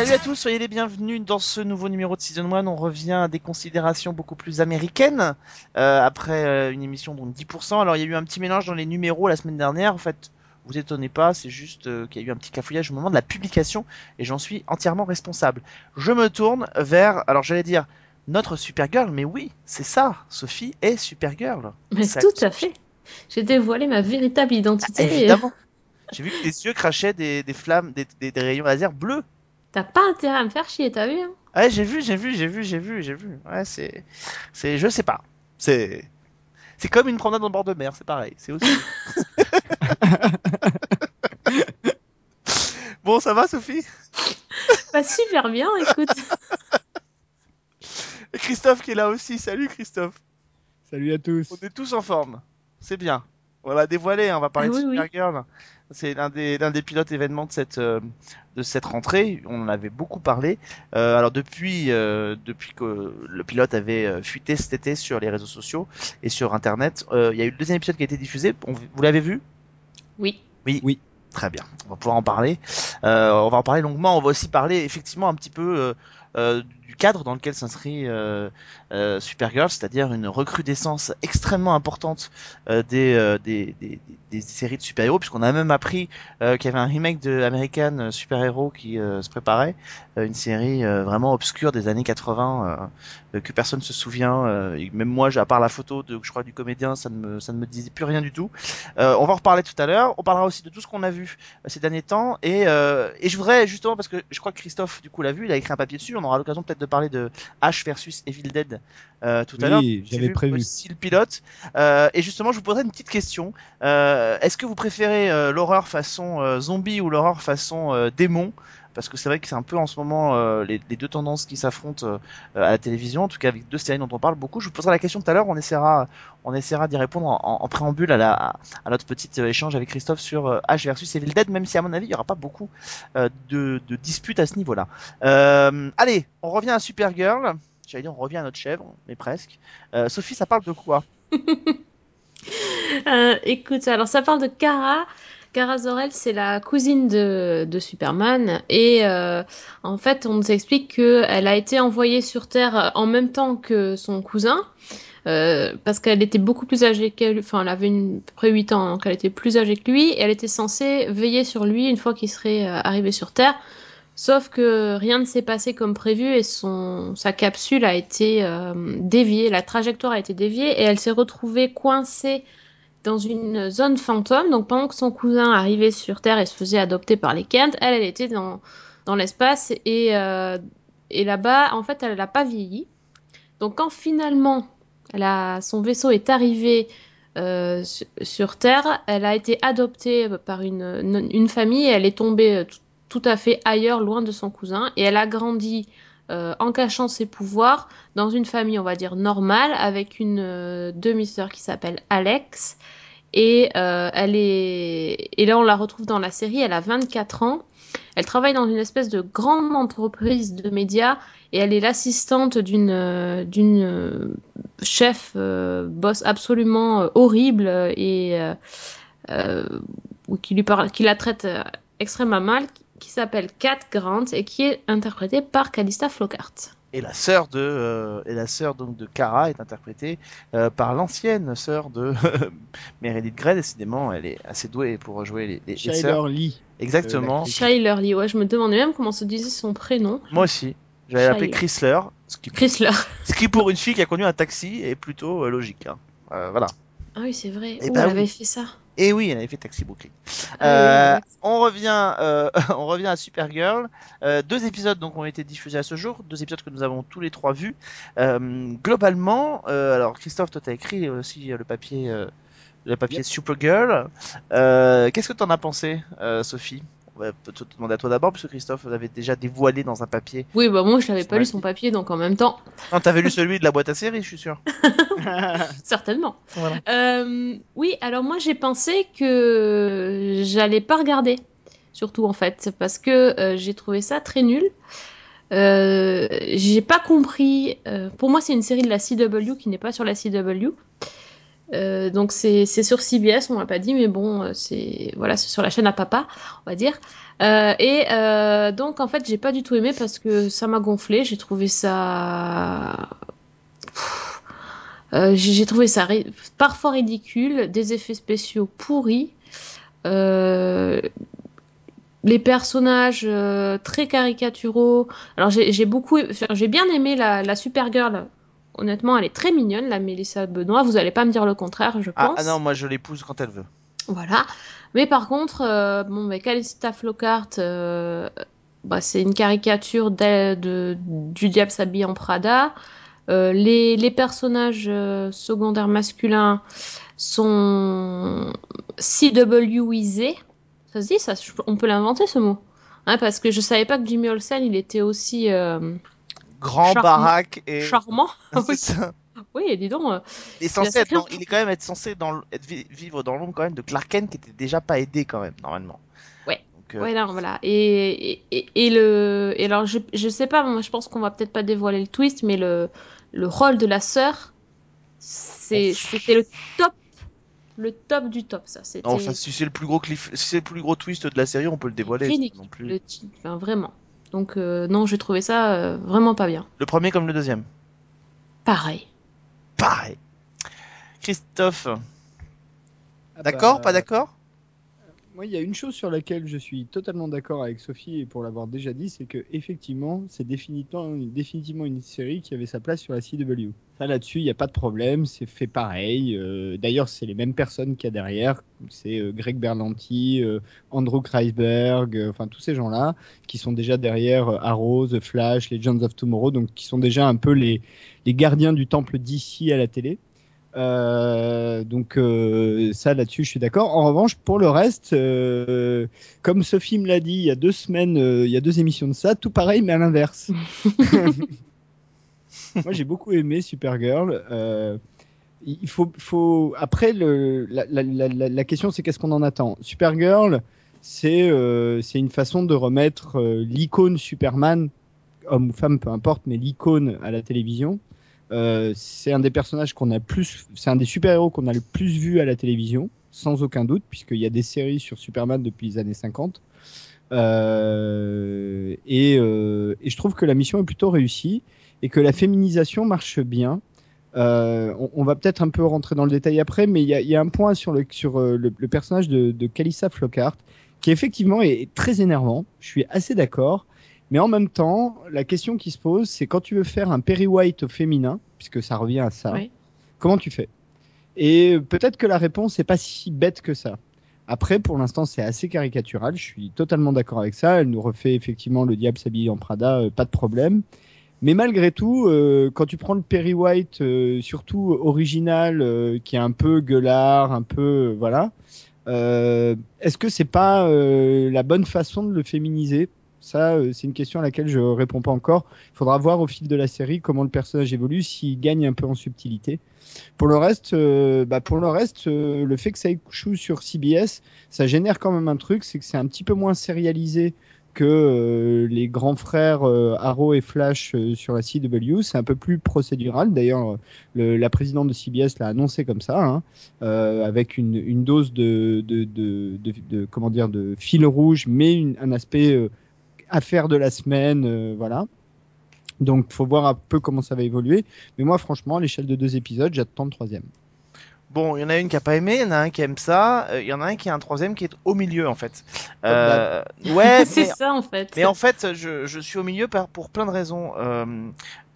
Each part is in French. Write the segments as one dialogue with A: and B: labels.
A: Salut à tous, soyez les bienvenus dans ce nouveau numéro de Season 1. On revient à des considérations beaucoup plus américaines euh, après euh, une émission dont 10%. Alors il y a eu un petit mélange dans les numéros la semaine dernière. En fait, vous étonnez pas, c'est juste euh, qu'il y a eu un petit cafouillage au moment de la publication et j'en suis entièrement responsable. Je me tourne vers, alors j'allais dire notre Supergirl, mais oui, c'est ça, Sophie est Supergirl.
B: Mais
A: Ça-
B: tout à fait. J'ai dévoilé ma véritable identité.
A: Évidemment. J'ai vu que tes yeux crachaient des, des flammes, des, des- des rayons laser bleus.
B: T'as pas intérêt à me faire chier, t'as vu hein?
A: Ouais, j'ai vu, j'ai vu, j'ai vu, j'ai vu, j'ai vu. Ouais, c'est, c'est, je sais pas. C'est, c'est comme une promenade en bord de mer, c'est pareil. C'est aussi. bon, ça va, Sophie?
B: Bah super bien, écoute.
A: Et Christophe qui est là aussi. Salut, Christophe.
C: Salut à tous.
A: On est tous en forme. C'est bien. On va dévoiler, hein, on va parler
B: Ah
A: de
B: oui.
A: C'est l'un des, l'un des pilotes événements de cette, euh, de cette rentrée. On en avait beaucoup parlé. Euh, alors depuis, euh, depuis que le pilote avait euh, fuité cet été sur les réseaux sociaux et sur Internet, euh, il y a eu le deuxième épisode qui a été diffusé. On- vous l'avez vu?
B: Oui.
A: Très bien, on va pouvoir en parler. Euh, on va en parler longuement. On va aussi parler effectivement un petit peu euh, euh, du cadre dans lequel s'inscrit euh, euh, Supergirl, c'est-à-dire une recrudescence extrêmement importante euh, des, des, des, séries de super-héros, puisqu'on a même appris qu'il y avait un remake de American Super Hero qui se préparait, une série vraiment obscure des années 80 euh, que personne se souvient. même moi, à part la photo de, je crois, du comédien, ça ne me, ça ne me disait plus rien du tout. On va en reparler tout à l'heure. On parlera aussi de tout ce qu'on a vu ces derniers temps. Et, et je voudrais justement, parce que je crois que Christophe, du coup, l'a vu, il a écrit un papier dessus. On aura l'occasion peut-être de parler de Ash versus Evil Dead euh, tout à
C: Oui,
A: l'heure.
C: j'avais prévu.
A: aussi le pilote. Euh, et justement, je vous poserai une petite question. Euh, Est-ce que vous préférez l'horreur façon zombie ou l'horreur façon démon? Parce que c'est vrai que c'est un peu en ce moment euh, les, deux tendances qui s'affrontent euh, à la télévision, en tout cas avec deux séries dont on parle beaucoup. Je vous poserai la question tout à l'heure, on essaiera, on essaiera d'y répondre en, préambule à, notre petit euh, échange avec Christophe sur H versus Evil Dead, même si à mon avis il n'y aura pas beaucoup de, de disputes à ce niveau-là. Allez, on revient à Supergirl. J'allais dire on revient à notre chèvre, mais presque. Sophie, ça parle de quoi?
B: Euh, écoute, alors ça parle de Kara. Kara Zor-El, c'est la cousine de, de Superman. Et euh, en fait, on nous explique qu'elle a été envoyée sur Terre en même temps que son cousin. euh, parce qu'elle était beaucoup plus âgée qu'elle, enfin elle avait une, à peu près 8 ans, donc elle était plus âgée que lui, et elle était censée veiller sur lui une fois qu'il serait euh, arrivé sur Terre. Sauf que rien ne s'est passé comme prévu et son, sa capsule a été déviée, la trajectoire a été déviée et elle s'est retrouvée coincée dans une zone fantôme. Donc pendant que son cousin arrivait sur Terre et se faisait adopter par les Kent, elle, était dans, l'espace et, euh, et là-bas, en fait, elle n'a pas vieilli. Donc quand finalement son vaisseau est arrivé euh, su- sur Terre, elle a été adoptée par une, une, famille et elle est tombée euh, tout à fait ailleurs, loin de son cousin, et elle a grandi euh, en cachant ses pouvoirs dans une famille, on va dire, normale, avec une euh, demi-sœur qui s'appelle Alex. Et, euh, elle est... et là, on la retrouve dans la série, elle a 24 ans. Elle travaille dans une espèce de grande entreprise de médias et elle est l'assistante d'une chef boss absolument horrible et qui lui parle, qui la traite extrêmement mal, qui s'appelle Kat Grant et qui est interprétée par Calista Flockhart.
A: Et la sœur de euh, et la sœur donc de Kara est interprétée euh, par l'ancienne sœur de Meredith Grey. Décidément, elle est assez douée pour jouer les, les, les
C: Shiler
A: sœurs.
C: Lee.
A: Exactement.
C: Euh,
B: Shyler Lee, ouais, je me demandais même comment se disait son prénom.
A: Moi aussi. J'allais l'appeler
B: Shyler.
A: Chrysler, ce qui,
B: Chrysler.
A: ce qui pour une fille qui a conduit un taxi est plutôt euh, logique. hein. Euh, voilà.
B: Ah oui, c'est vrai.
A: Eh
B: Ouh,
A: ben
B: elle
A: oui.
B: avait fait ça.
A: Et oui, elle avait fait Taxi Brooklyn.
B: Ah
A: Euh,
B: oui, oui,
A: on revient, euh, on revient à Supergirl. Euh, deux épisodes donc ont été diffusés à ce jour, deux épisodes que nous avons tous les trois vus. Euh, globalement, euh, alors Christophe, toi t'as écrit aussi le papier, euh, le papier
C: Yep.
A: Supergirl. Euh, Qu'est-ce que t'en as pensé, euh, Sophie? On va peut-être te demander à toi d'abord, puisque Christophe l'avait déjà dévoilé dans un papier.
B: Oui, bah moi je l'avais pas lu son papier, donc en même temps,
A: Non, t'avais lu celui de la boîte à séries, je suis sûr.
B: certainement.
A: Voilà.
B: Euh, oui, alors moi j'ai pensé que j'allais pas regarder, surtout en fait, parce que euh, j'ai trouvé ça très nul. Euh, j'ai pas compris. pour moi, c'est une série de la CW qui n'est pas sur la CW. Euh, donc c'est sur CBS, on m'a pas dit, mais bon, euh, c'est voilà, sur la chaîne à papa, on va dire. Euh, et donc en fait, j'ai pas du tout aimé parce que ça m'a gonflé. J'ai trouvé ça, j'ai trouvé ça parfois ridicule, des effets spéciaux pourris. Les personnages très caricaturaux. Alors j'ai beaucoup, j'ai bien aimé la, la Supergirl. Honnêtement, elle est très mignonne, la Mélissa Benoît. Vous allez pas me dire le contraire, je
A: Ah,
B: pense.
A: ah non, moi je l'épouse quand elle veut.
B: Voilà. Mais par contre, euh, bon, bah, Calista Flockhart, euh, bah, c'est une caricature de, de- du diable s'habille en Prada. Euh, les, les personnages euh, secondaires masculins sont CWisés. Ça se dit, ça, on peut l'inventer ce mot. Hein, parce que je savais pas que Jimmy Olsen, il était aussi
A: Grand
B: Charmant.
A: baraque et.
B: charmant.
A: Ça.
B: oui, dis donc. euh,
A: Il est censé être dans- il est quand même être censé dans, être vi- vivre dans l'ombre quand même de Clark Kent qui était déjà pas aidé quand même normalement.
B: Ouais.
A: Donc, euh,
B: Ouais, non, voilà. Et, et, et- et le, et alors, je, je sais pas, moi, je pense qu'on va peut-être pas dévoiler le twist, mais le, le rôle de la sœur, c'est, c'était le top, le top du top, ça.
A: Non, enfin, si c'est le plus gros cliff, si c'est le plus gros twist de la série, on peut le dévoiler.
B: ridicule.
A: Non plus.
B: Le, enfin, vraiment. Donc, euh, non, j'ai trouvé ça euh, vraiment pas bien.
A: Le premier comme le deuxième.
B: Pareil.
A: Pareil. Christophe,
C: Ah
A: d'accord,
C: bah,
A: pas d'accord?
C: Moi, il y a une chose sur laquelle je suis totalement d'accord avec Sophie, et pour l'avoir déjà dit, c'est que effectivement, c'est définitivement, une série qui avait sa place sur la CW. Ça, là-dessus, il n'y a pas de problème, c'est fait pareil. Euh, D'ailleurs, c'est les mêmes personnes qu'il y a derrière. C'est euh, Greg Berlanti, euh, Andrew Kreisberg, enfin tous ces gens-là, qui sont déjà derrière Arrow, The Flash, Legends of Tomorrow, donc qui sont déjà un peu les gardiens du temple d'ici à la télé. Euh, donc euh, ça là-dessus je suis d'accord. En revanche pour le reste, euh, comme Sophie me l'a dit il y a deux semaines, il y a deux émissions de ça, tout pareil mais à l'inverse. Moi j'ai beaucoup aimé Supergirl. Il faut, faut après le, la, la, la, la- la question c'est qu'est-ce qu'on en attend? Supergirl c'est une façon de remettre l'icône Superman homme ou femme peu importe mais l'icône à la télévision. Euh, c'est un des personnages qu'on a plus, c'est un des super-héros qu'on a le plus vu à la télévision, sans aucun doute, puisqu'il y a des séries sur Superman depuis les années 50. Euh, et, euh, et je trouve que la mission est plutôt réussie et que la féminisation marche bien. On, va peut-être un peu rentrer dans le détail après, mais il y a, un point sur le, personnage de, de Calissa Flockhart qui effectivement est très énervant. Je suis assez d'accord. Mais en même temps, la question qui se pose, c'est quand tu veux faire un Perry White au féminin, puisque ça revient à ça,
B: Oui.
C: comment tu fais? Et peut-être que la réponse n'est pas si bête que ça. Après, pour l'instant, c'est assez caricatural. Je suis totalement d'accord avec ça. Elle nous refait effectivement le diable s'habille en Prada, euh, pas de problème. Mais malgré tout, euh, quand tu prends le Perry White, euh, surtout original, euh, qui est un peu gueulard, un peu voilà, est-ce que c'est pas la bonne façon de le féminiser? Ça, euh, c'est une question à laquelle je réponds pas encore. Il faudra voir au fil de la série comment le personnage évolue, s'il gagne un peu en subtilité. Pour le reste, euh, bah pour le reste, euh, le fait que ça échoue sur CBS, ça génère quand même un truc, c'est que c'est un petit peu moins sérialisé que les grands frères Arrow et Flash sur la CW. C'est un peu plus procédural. D'ailleurs, le- la présidente de CBS l'a annoncé comme ça, hein, avec une, dose de, de, comment dire de fil rouge, mais un aspect affaire de la semaine, euh, voilà. Donc, faut voir un peu comment ça va évoluer. Mais moi, franchement, à l'échelle de deux épisodes, j'attends le troisième.
A: Bon, il y en a une qui a pas aimé, il y en a un qui aime ça, euh, il y en a un qui a un troisième qui est au milieu en fait. Euh, ouais,
B: c'est ça en fait.
A: mais en fait, je, je suis au milieu par, pour plein de raisons. Euh,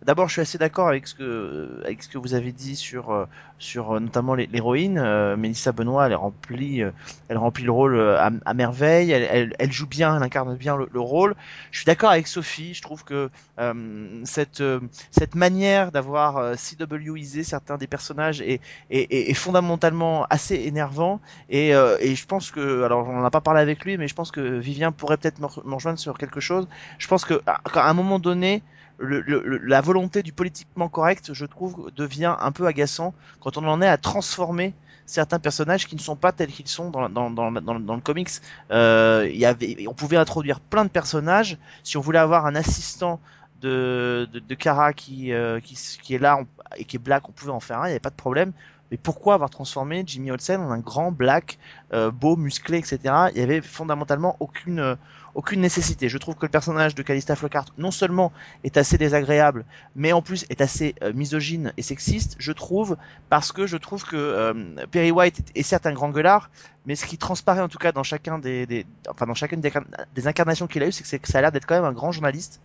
A: D'abord, je suis assez d'accord avec ce que avec ce que vous avez dit sur euh, sur euh, notamment l'hé- l'héroïne euh, Mélissa Benoît. Elle remplit euh, elle remplit le rôle à, merveille. Elle, elle, elle joue bien, elle incarne bien le, le rôle. Je suis d'accord avec Sophie. Je trouve que euh, cette cette manière d'avoir CWisé certains des personnages est, est, est, fondamentalement assez énervant. Et, euh, et je pense que alors on n'en a pas parlé avec lui, mais je pense que Vivien pourrait peut-être me re- me rejoindre sur quelque chose. Je pense que à, un moment donné le, le- la volonté du politiquement correct, je trouve, devient un peu agaçant quand on en est à transformer certains personnages qui ne sont pas tels qu'ils sont dans, dans, dans, le comics. Euh, y avait, on pouvait introduire plein de personnages. Si on voulait avoir un assistant de, de, de Kara qui, euh, qui, qui est là et qui est black, on pouvait en faire un, il n'y avait pas de problème. Mais pourquoi avoir transformé Jimmy Olsen en un grand black, euh, beau, musclé, etc. Il y avait fondamentalement aucune, euh, aucune nécessité. Je trouve que le personnage de Calista Flockhart, non seulement est assez désagréable, mais en plus est assez euh, misogyne et sexiste, je trouve, parce que je trouve que euh, Perry White est, certes un grand gueulard, mais ce qui transparaît en tout cas dans des, chacune des, incarnations qu'il a eu, c'est que, que ça a l'air d'être quand même un grand journaliste.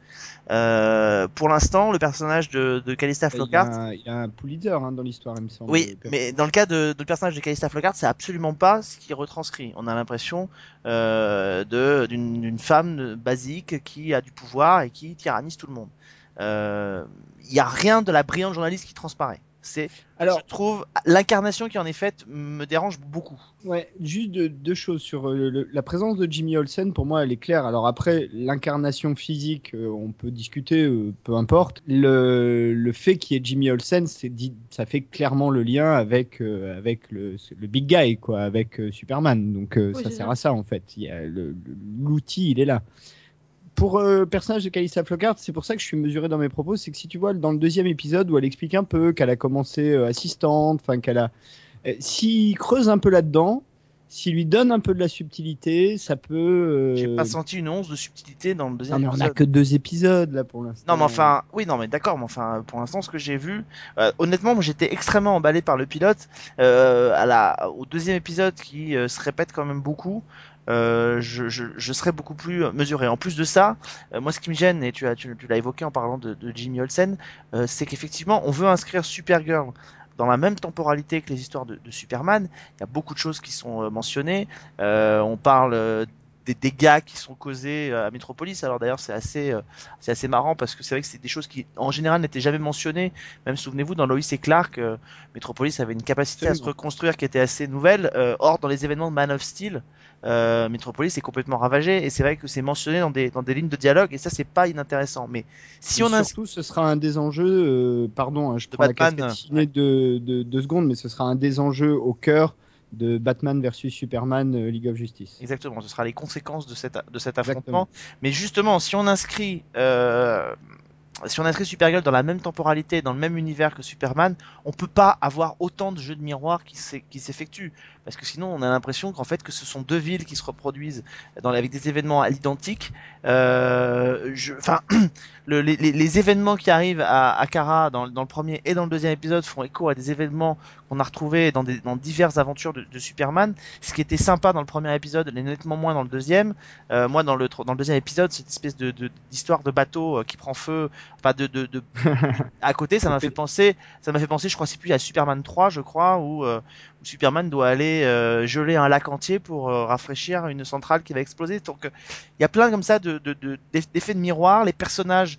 A: Euh, pour l'instant, le personnage de, de Calista
C: Il y,
A: Flockhart,
C: a, il y a un Pulitzer hein, dans l'histoire, il me semble.
A: oui, mais dans le cas de, de le personnage de Calista Flockhart, c'est absolument pas ce qui retranscrit. On a l'impression euh, de d'une femme basique qui a du pouvoir et qui tyrannise tout le monde. Euh, Il y a rien de la brillante journaliste qui transparaît. C'est,
C: Alors,
A: je trouve, l'incarnation qui en est faite me dérange beaucoup.
C: Ouais, juste deux, deux choses sur euh, le- la présence de Jimmy Olsen. Pour moi, elle est claire. Alors après, l'incarnation physique, euh, on peut discuter, euh, peu importe. Le, le fait qu'il y ait Jimmy Olsen, c'est dit, ça fait clairement le lien avec euh, avec le, le big guy, quoi, avec euh, Superman. Donc euh,
B: Oui,
C: ça sert
B: ça.
C: à ça en fait. Il y a le- le- L'outil, il est là. Pour euh, le personnage de Calista Flockhart, c'est pour ça que je suis mesuré dans mes propos, c'est que si tu vois dans le deuxième épisode où elle explique un peu qu'elle a commencé euh, assistante, enfin qu'elle a, euh, s'il creuse un peu là-dedans, s'il lui donne un peu de la subtilité, ça peut. euh,
A: J'ai pas senti une once de subtilité dans le
C: Non
A: deuxième
C: mais on a
A: épisode.
C: que deux épisodes là pour l'instant.
A: Non mais enfin, oui non mais d'accord, mais enfin pour l'instant ce que j'ai vu, euh, honnêtement moi j'étais extrêmement emballé par le pilote, euh, à la, au deuxième épisode qui euh, se répète quand même beaucoup. Euh, je, serais beaucoup plus mesuré. En plus de ça, euh, moi ce qui me gêne, et tu as tu, tu l'as évoqué en parlant de, de Jimmy Olsen, euh, c'est qu'effectivement on veut inscrire Supergirl dans la même temporalité que les histoires de, Superman. Il y a beaucoup de choses qui sont mentionnées. On parle des dégâts qui sont causés euh, à Metropolis. Alors d'ailleurs c'est assez euh, c'est assez marrant parce que c'est vrai que c'est des choses qui en général n'étaient jamais mentionnées. Même souvenez-vous dans Lois et Clark, euh, Metropolis avait une capacité à se reconstruire qui était assez nouvelle. Euh, or dans les événements de Man of Steel, Metropolis est complètement ravagé et c'est vrai que c'est mentionné dans des dans des lignes de dialogue et ça c'est pas inintéressant. Mais si
C: Et
A: on a
C: surtout, ce sera un des enjeux. pardon, hein, je
A: De
C: prends la
A: Batman,
C: casquette ciné de, de deux secondes, mais ce sera un des enjeux au cœur de Batman versus Superman euh, League of Justice.
A: Exactement, ce sera les conséquences de cet, de cet
C: Exactement.
A: affrontement. Mais justement, si on inscrit, euh, si on inscrit Supergirl dans la même temporalité, dans le même univers que Superman, on peut pas avoir autant de jeux de miroir qui s'e- qui s'effectuent. Parce que sinon, on a l'impression qu'en fait, que ce sont deux villes qui se reproduisent dans, avec des événements à l'identique. Euh, Enfin, le- les, les- événements qui arrivent à, à Kara dans, dans le premier et dans le deuxième épisode font écho à des événements qu'on a retrouvés dans, des, dans diverses aventures de, de Superman. Ce qui était sympa dans le premier épisode, l'est nettement moins dans le deuxième. Euh, moi, dans le, dans le deuxième épisode, cette espèce de de- d'histoire de, bateau euh, qui prend feu, enfin de, de, de à côté, ça m'a fait penser, ça m'a fait penser, je crois, c'est plus à Superman 3, je crois, où, euh, où Superman doit aller euh, geler un lac entier pour euh, rafraîchir une centrale qui va exploser. Donc, euh, il y a plein comme ça de de- de- d'eff- d'effets de miroir. Les personnages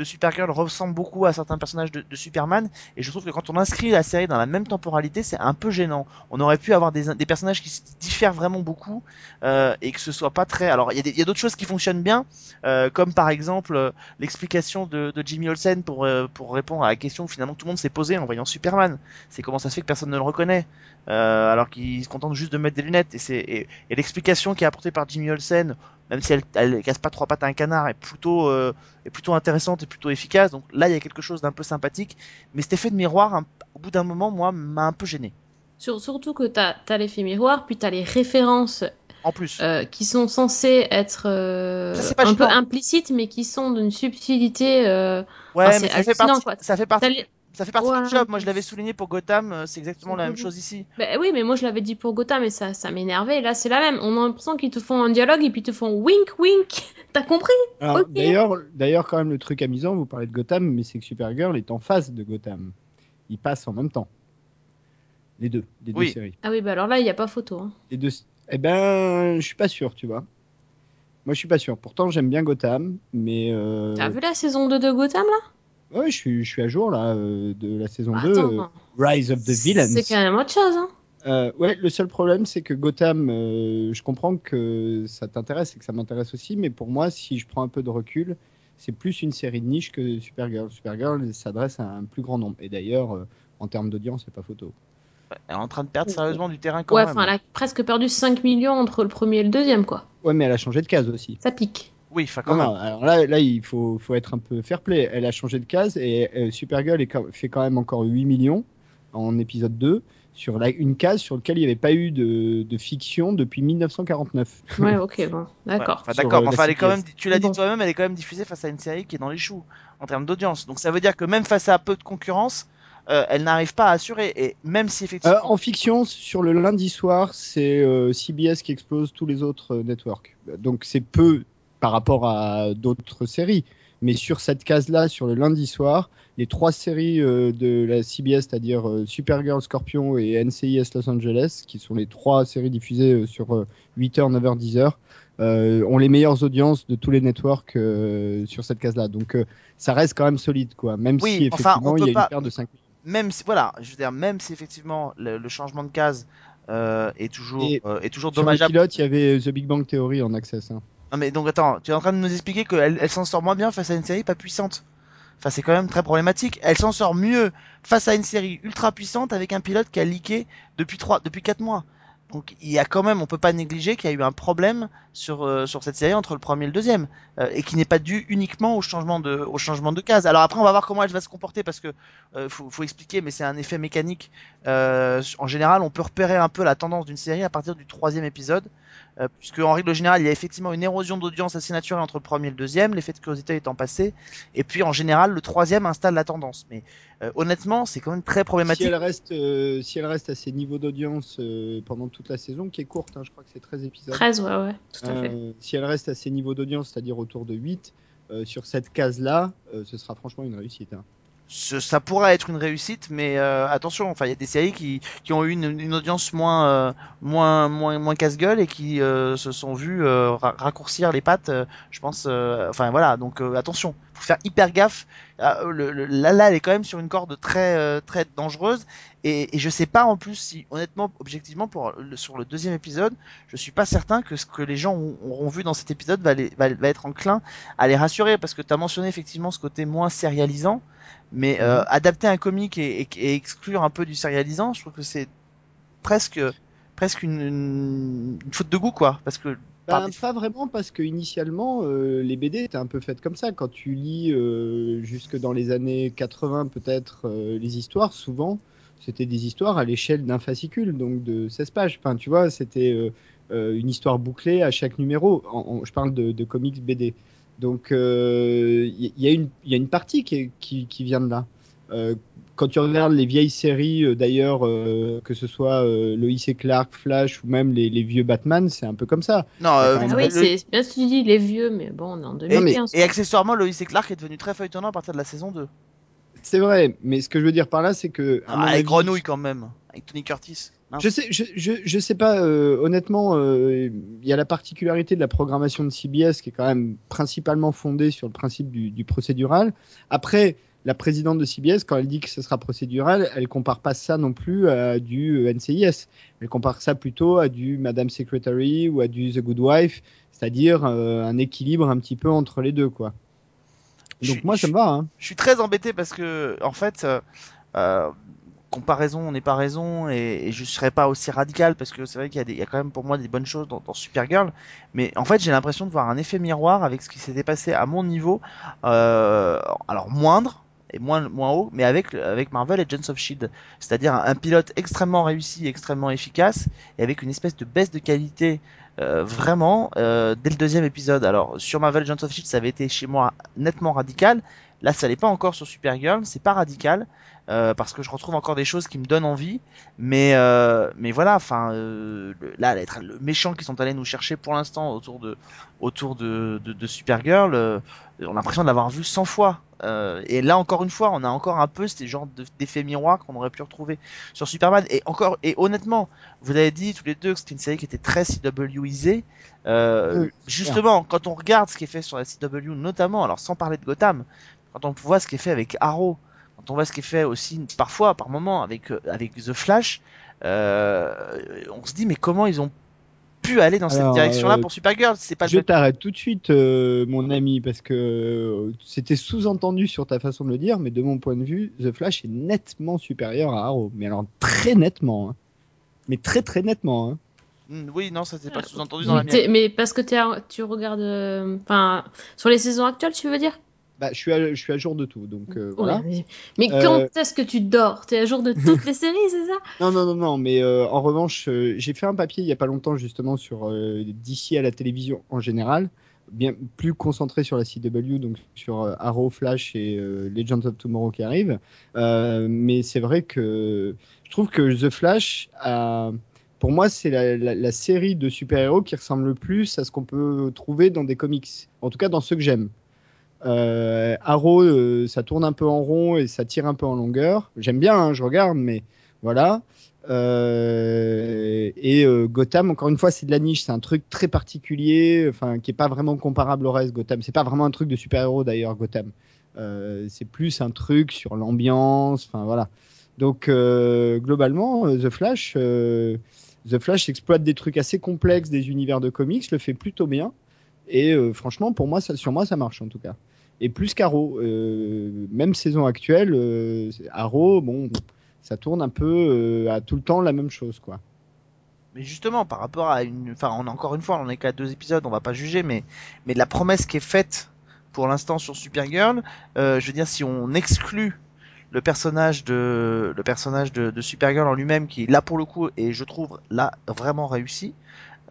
A: de Supergirl ressemblent beaucoup à certains personnages de, Superman, et je trouve que quand on inscrit la série dans la même temporalité, c'est un peu gênant. On aurait pu avoir des, des personnages qui diffèrent vraiment beaucoup euh, et que ce soit pas très. Alors il y a d'autres choses qui fonctionnent bien, euh, comme par exemple euh, l'explication de, Jimmy Olsen pour pour répondre à la question que finalement tout le monde s'est posée en voyant Superman. C'est comment ça se fait que personne ne le reconnaît alors qu'il se contente juste de mettre des lunettes. Et et, l'explication qui est apportée par Jimmy Olsen, même si elle, casse pas trois pattes à un canard, est plutôt est plutôt intéressante et plutôt efficace. Donc là il y a quelque chose d'un peu sympathique, mais cet effet de miroir, un- au bout d'un moment, moi, m'a un peu gêné.
B: Sur- surtout que t'as as, l'effet miroir, puis t'as les références
A: En plus.
B: euh, qui sont censées être euh,
A: Ça,
B: un peu implicites, mais qui sont d'une subtilité. euh,
A: Ouais, mais ça fait
B: hallucinant,
A: partie,
B: quoi.
A: ça fait partie, ça fait partie
B: Ouais.
A: du job. Moi, je l'avais souligné pour Gotham, euh, c'est exactement la même chose ici.
B: Bah oui, mais moi je l'avais dit pour Gotham, mais ça, ça m'énervait. Là, c'est la même. On a l'impression qu'ils te font un dialogue et puis ils te font wink wink. T'as compris.
C: D'ailleurs, d'ailleurs, quand même, le truc amusant, vous parlez de Gotham, mais c'est que Supergirl est en face de Gotham. Ils passent en même temps. Les deux, les deux séries.
B: Ah oui, bah alors là, il n'y a pas photo. hein.
C: Les deux. Eh ben, je suis pas sûr, tu vois. Moi, je suis pas sûr. Pourtant, j'aime bien Gotham, mais. euh,
B: T'as vu la saison 2 de Gotham là?
C: Ouais, je suis, je suis à jour là euh, de la saison
B: Bah,
C: 2,
B: attends,
C: euh, Rise of the Villains.
B: C'est quand même autre chose. Hein.
C: Euh, ouais, le seul problème, c'est que Gotham, euh, je comprends que ça t'intéresse et que ça m'intéresse aussi, mais pour moi, si je prends un peu de recul, c'est plus une série de niche que Supergirl. Supergirl s'adresse à un plus grand nombre. Et d'ailleurs, euh, en termes d'audience, c'est pas photo.
A: Elle est en train de perdre sérieusement du terrain quand
B: Ouais,
A: même.
B: enfin, elle a presque perdu 5 millions entre le premier et le deuxième, quoi.
C: Ouais, mais elle a changé de case aussi.
B: Ça pique.
A: Oui, enfin quand
C: Non,
A: même.
C: non, alors là, là, il faut, faut être un peu fair play. Elle a changé de case et euh, Supergirl est fait quand même encore 8 millions en épisode 2 sur la, une case sur laquelle il n'y avait pas eu de, de fiction depuis 1949.
B: Ouais, ok, bon,
A: Ouais,
B: d'accord.
A: d'accord,
C: euh,
A: enfin, elle est quand même, tu l'as dit
B: bon.
A: toi-même, elle est quand même diffusée face à une série qui est dans les choux en termes d'audience. Donc ça veut dire que même face à peu de concurrence, euh, elle n'arrive pas à assurer. Et même si
C: Euh,
A: effectivement,
C: en fiction, sur le lundi soir, c'est euh, CBS qui explose tous les autres euh, networks. Donc c'est peu par rapport à d'autres séries. Mais sur cette case-là, sur le lundi soir, les trois séries euh, de la CBS, c'est-à-dire euh, Supergirl, Scorpion et NCIS Los Angeles, qui sont les trois séries diffusées euh, sur euh, 8h, 9h, 10h, euh, ont les meilleures audiences de tous les networks sur cette case-là. Donc ça reste quand même solide, quoi. Même
A: Oui,
C: si
A: enfin,
C: effectivement
A: on
C: il y a
A: pas-
C: une perte de 5
A: même si, voilà, je veux dire, même si effectivement le, le changement de case est toujours,
C: Et
A: est toujours
C: Sur le
A: dommageable.
C: pilote, il y avait The Big Bang Theory en access. hein.
A: Non mais donc attends, tu es en train de nous expliquer qu'elle elle, s'en sort moins bien face à une série pas puissante. Enfin c'est quand même très problématique. Elle s'en sort mieux face à une série ultra puissante avec un pilote qui a leaké depuis trois, depuis quatre mois. Donc il y a quand même, on peut pas négliger qu'il y a eu un problème sur euh, sur cette série entre le premier et le deuxième euh, et qui n'est pas dû uniquement au changement de au changement de case. Alors après on va voir comment elle va se comporter parce que euh, faut, faut expliquer, mais c'est un effet mécanique. Euh, en général, on peut repérer un peu la tendance d'une série à partir du troisième épisode. Euh, puisque en règle générale, il y a effectivement une érosion d'audience assez naturelle entre le premier et le deuxième, l'effet de curiosité étant passé, et puis en général, le troisième installe la tendance. Mais euh, honnêtement, c'est quand même très
C: Si
A: problématique.
C: elle, reste, euh, si elle reste à ces niveaux d'audience euh, pendant toute la saison, qui est courte, hein, je crois que c'est 13 épisodes.
B: 13, ouais, ouais, tout à fait.
C: Euh, si elle reste à ces niveaux d'audience, c'est-à-dire autour de 8, euh, sur cette case-là, euh, ce sera franchement une réussite. hein.
A: Ce- ça pourrait être une réussite, mais euh, attention, enfin, il y a des séries qui, qui ont eu une, une audience moins, euh, moins, moins, moins casse-gueule et qui euh, se sont vues euh, ra- raccourcir les pattes. euh, je pense, euh, enfin voilà, donc attention, faut faire hyper gaffe. Ah, le, le- là, là, elle est quand même sur une corde très, très dangereuse. Et, et je sais pas en plus si, honnêtement, objectivement, pour le- sur le deuxième épisode, je suis pas certain que ce que les gens ont- auront vu dans cet épisode va, les, va, va être enclin à les rassurer parce que tu as mentionné effectivement ce côté moins sérialisant. Mais euh, adapter un comic et, et- et exclure un peu du sérialisant, je trouve que c'est presque presque une, une, une faute de goût quoi, parce que déf-
C: pas vraiment, parce que initialement, euh, les BD étaient un peu faites comme ça. Quand tu lis euh, jusque dans les années 80, peut-être, euh, les histoires, souvent, c'était des histoires à l'échelle d'un fascicule, donc de 16 pages. Enfin, tu vois, c'était une histoire bouclée à chaque numéro. En- en- je parle de, de comics BD. Donc, euh, il y, a une- il y a une partie qui, est- qui, qui vient de là. Euh, quand tu regardes les vieilles séries, euh, d'ailleurs, euh, que ce soit euh, Lois et Clark, Flash ou même les, les vieux Batman, c'est un peu comme ça.
A: non, euh,
C: Ah
B: oui,
A: le-
B: c'est bien ce que tu dis, les vieux, mais bon, on est en
A: et,
B: 2015.
A: et accessoirement Lois et Clark est devenu très feuilletonnant à partir de la saison 2.
C: C'est vrai, mais ce que je veux dire par là, c'est que.
A: Ah,
C: mon
A: avec
C: avis,
A: Grenouille quand même, avec Tony Curtis.
C: Je sais, je, je, je sais pas, euh, honnêtement, euh, il y a la particularité de la programmation de CBS qui est quand même principalement fondée sur le principe du, du procédural. Après, la présidente de CBS, quand elle dit que ce sera procédural, elle compare pas ça non plus à du NCIS. Elle compare ça plutôt à du Madame Secretary ou à du The Good Wife, c'est-à-dire euh, un équilibre un petit peu entre les deux, quoi. Donc moi, ça me va. Hein.
A: je suis très embêté parce que en fait euh, comparaison n'est pas raison et, et je serais pas aussi radical parce que c'est vrai qu'il y, a des- y a quand même pour moi des bonnes choses dans, dans Supergirl mais en fait j'ai l'impression de voir un effet miroir avec ce qui s'était passé à mon niveau euh, alors moindre et moins, moins haut, mais avec, avec Marvel et Agents of Shield. C'est-à-dire un, un pilote extrêmement réussi, extrêmement efficace, et avec une espèce de baisse de qualité euh, vraiment euh, dès le deuxième épisode. Alors sur Marvel Agents of Shield, ça avait été chez moi nettement radical. Là, ça l'est pas encore sur Supergirl, c'est pas radical euh, parce que je retrouve encore des choses qui me donnent envie. Mais euh, mais voilà, enfin euh, là, l'être- le méchant qui sont allés nous chercher pour l'instant autour de autour de de, de Supergirl, euh, on a l'impression de l'avoir vu 100 fois. Et là encore une fois, on a encore un peu ces genres de- d'effets miroirs qu'on aurait pu retrouver sur Superman. Et encore et honnêtement, vous avez dit tous les deux que c'était une série qui était très CWisée.
C: Oui,
A: justement, quand on regarde ce qui est fait sur la CW, notamment, alors sans parler de Gotham, quand on voit ce qui est fait avec Arrow, quand on voit ce qui est fait aussi parfois, par moment, avec euh, avec The Flash, euh, on se dit mais comment ils ont pu aller dans cette direction-là
C: euh,
A: pour Supergirl? C'est pas
C: Je t'arrête tout de suite, euh, mon ami, parce que c'était sous-entendu sur ta façon de le dire, mais de mon point de vue, The Flash est nettement supérieur à Arrow. Mais alors très nettement. hein. Mais très très nettement. hein.
A: Hmm, Oui, non, ça c'est pas sous-entendu dans la
B: Mais,
A: mienne.
B: mais parce que tu regardes. euh, Enfin, sur les saisons actuelles, tu veux dire?
C: Bah, je suis à, je suis à jour de tout, donc euh, voilà.
B: Mais
C: Euh,
B: quand est-ce que tu dors? T'es à jour de toutes les séries, c'est ça?
C: Non, non, non, non, mais euh, en revanche, j'ai fait un papier il y a pas longtemps justement sur d'ici à la télévision en général, bien plus concentré sur la CW, donc sur Arrow, Flash et Legends of Tomorrow qui arrivent. Mais c'est vrai que je trouve que The Flash, a- pour moi, c'est la, la- la série de super-héros qui ressemble le plus à ce qu'on peut trouver dans des comics, en tout cas dans ceux que j'aime. Euh, Arrow, euh, ça tourne un peu en rond et ça tire un peu en longueur. J'aime bien, hein, je regarde, mais voilà. Euh, et Gotham, encore une fois, c'est de la niche, c'est un truc très particulier, enfin, qui est pas vraiment comparable au reste. Gotham, c'est pas vraiment un truc de super-héros d'ailleurs, Gotham. C'est plus un truc sur l'ambiance, enfin voilà. Donc globalement, The Flash, The Flash exploite des trucs assez complexes des univers de comics, le fait plutôt bien. Et euh, franchement, pour moi, ça, sur moi, ça marche en tout cas. Et plus qu'Arrow, euh, même saison actuelle, euh, bon, ça tourne un peu euh, à tout le temps la même chose, quoi.
A: Mais justement, par rapport à une, enfin, on encore une fois, on est qu'à deux épisodes, on va pas juger, mais, mais la promesse qui est faite pour l'instant sur Supergirl, euh, je veux dire, si on exclut le personnage de, le personnage de, de Supergirl en lui-même, qui là pour le coup, et je trouve là vraiment réussi,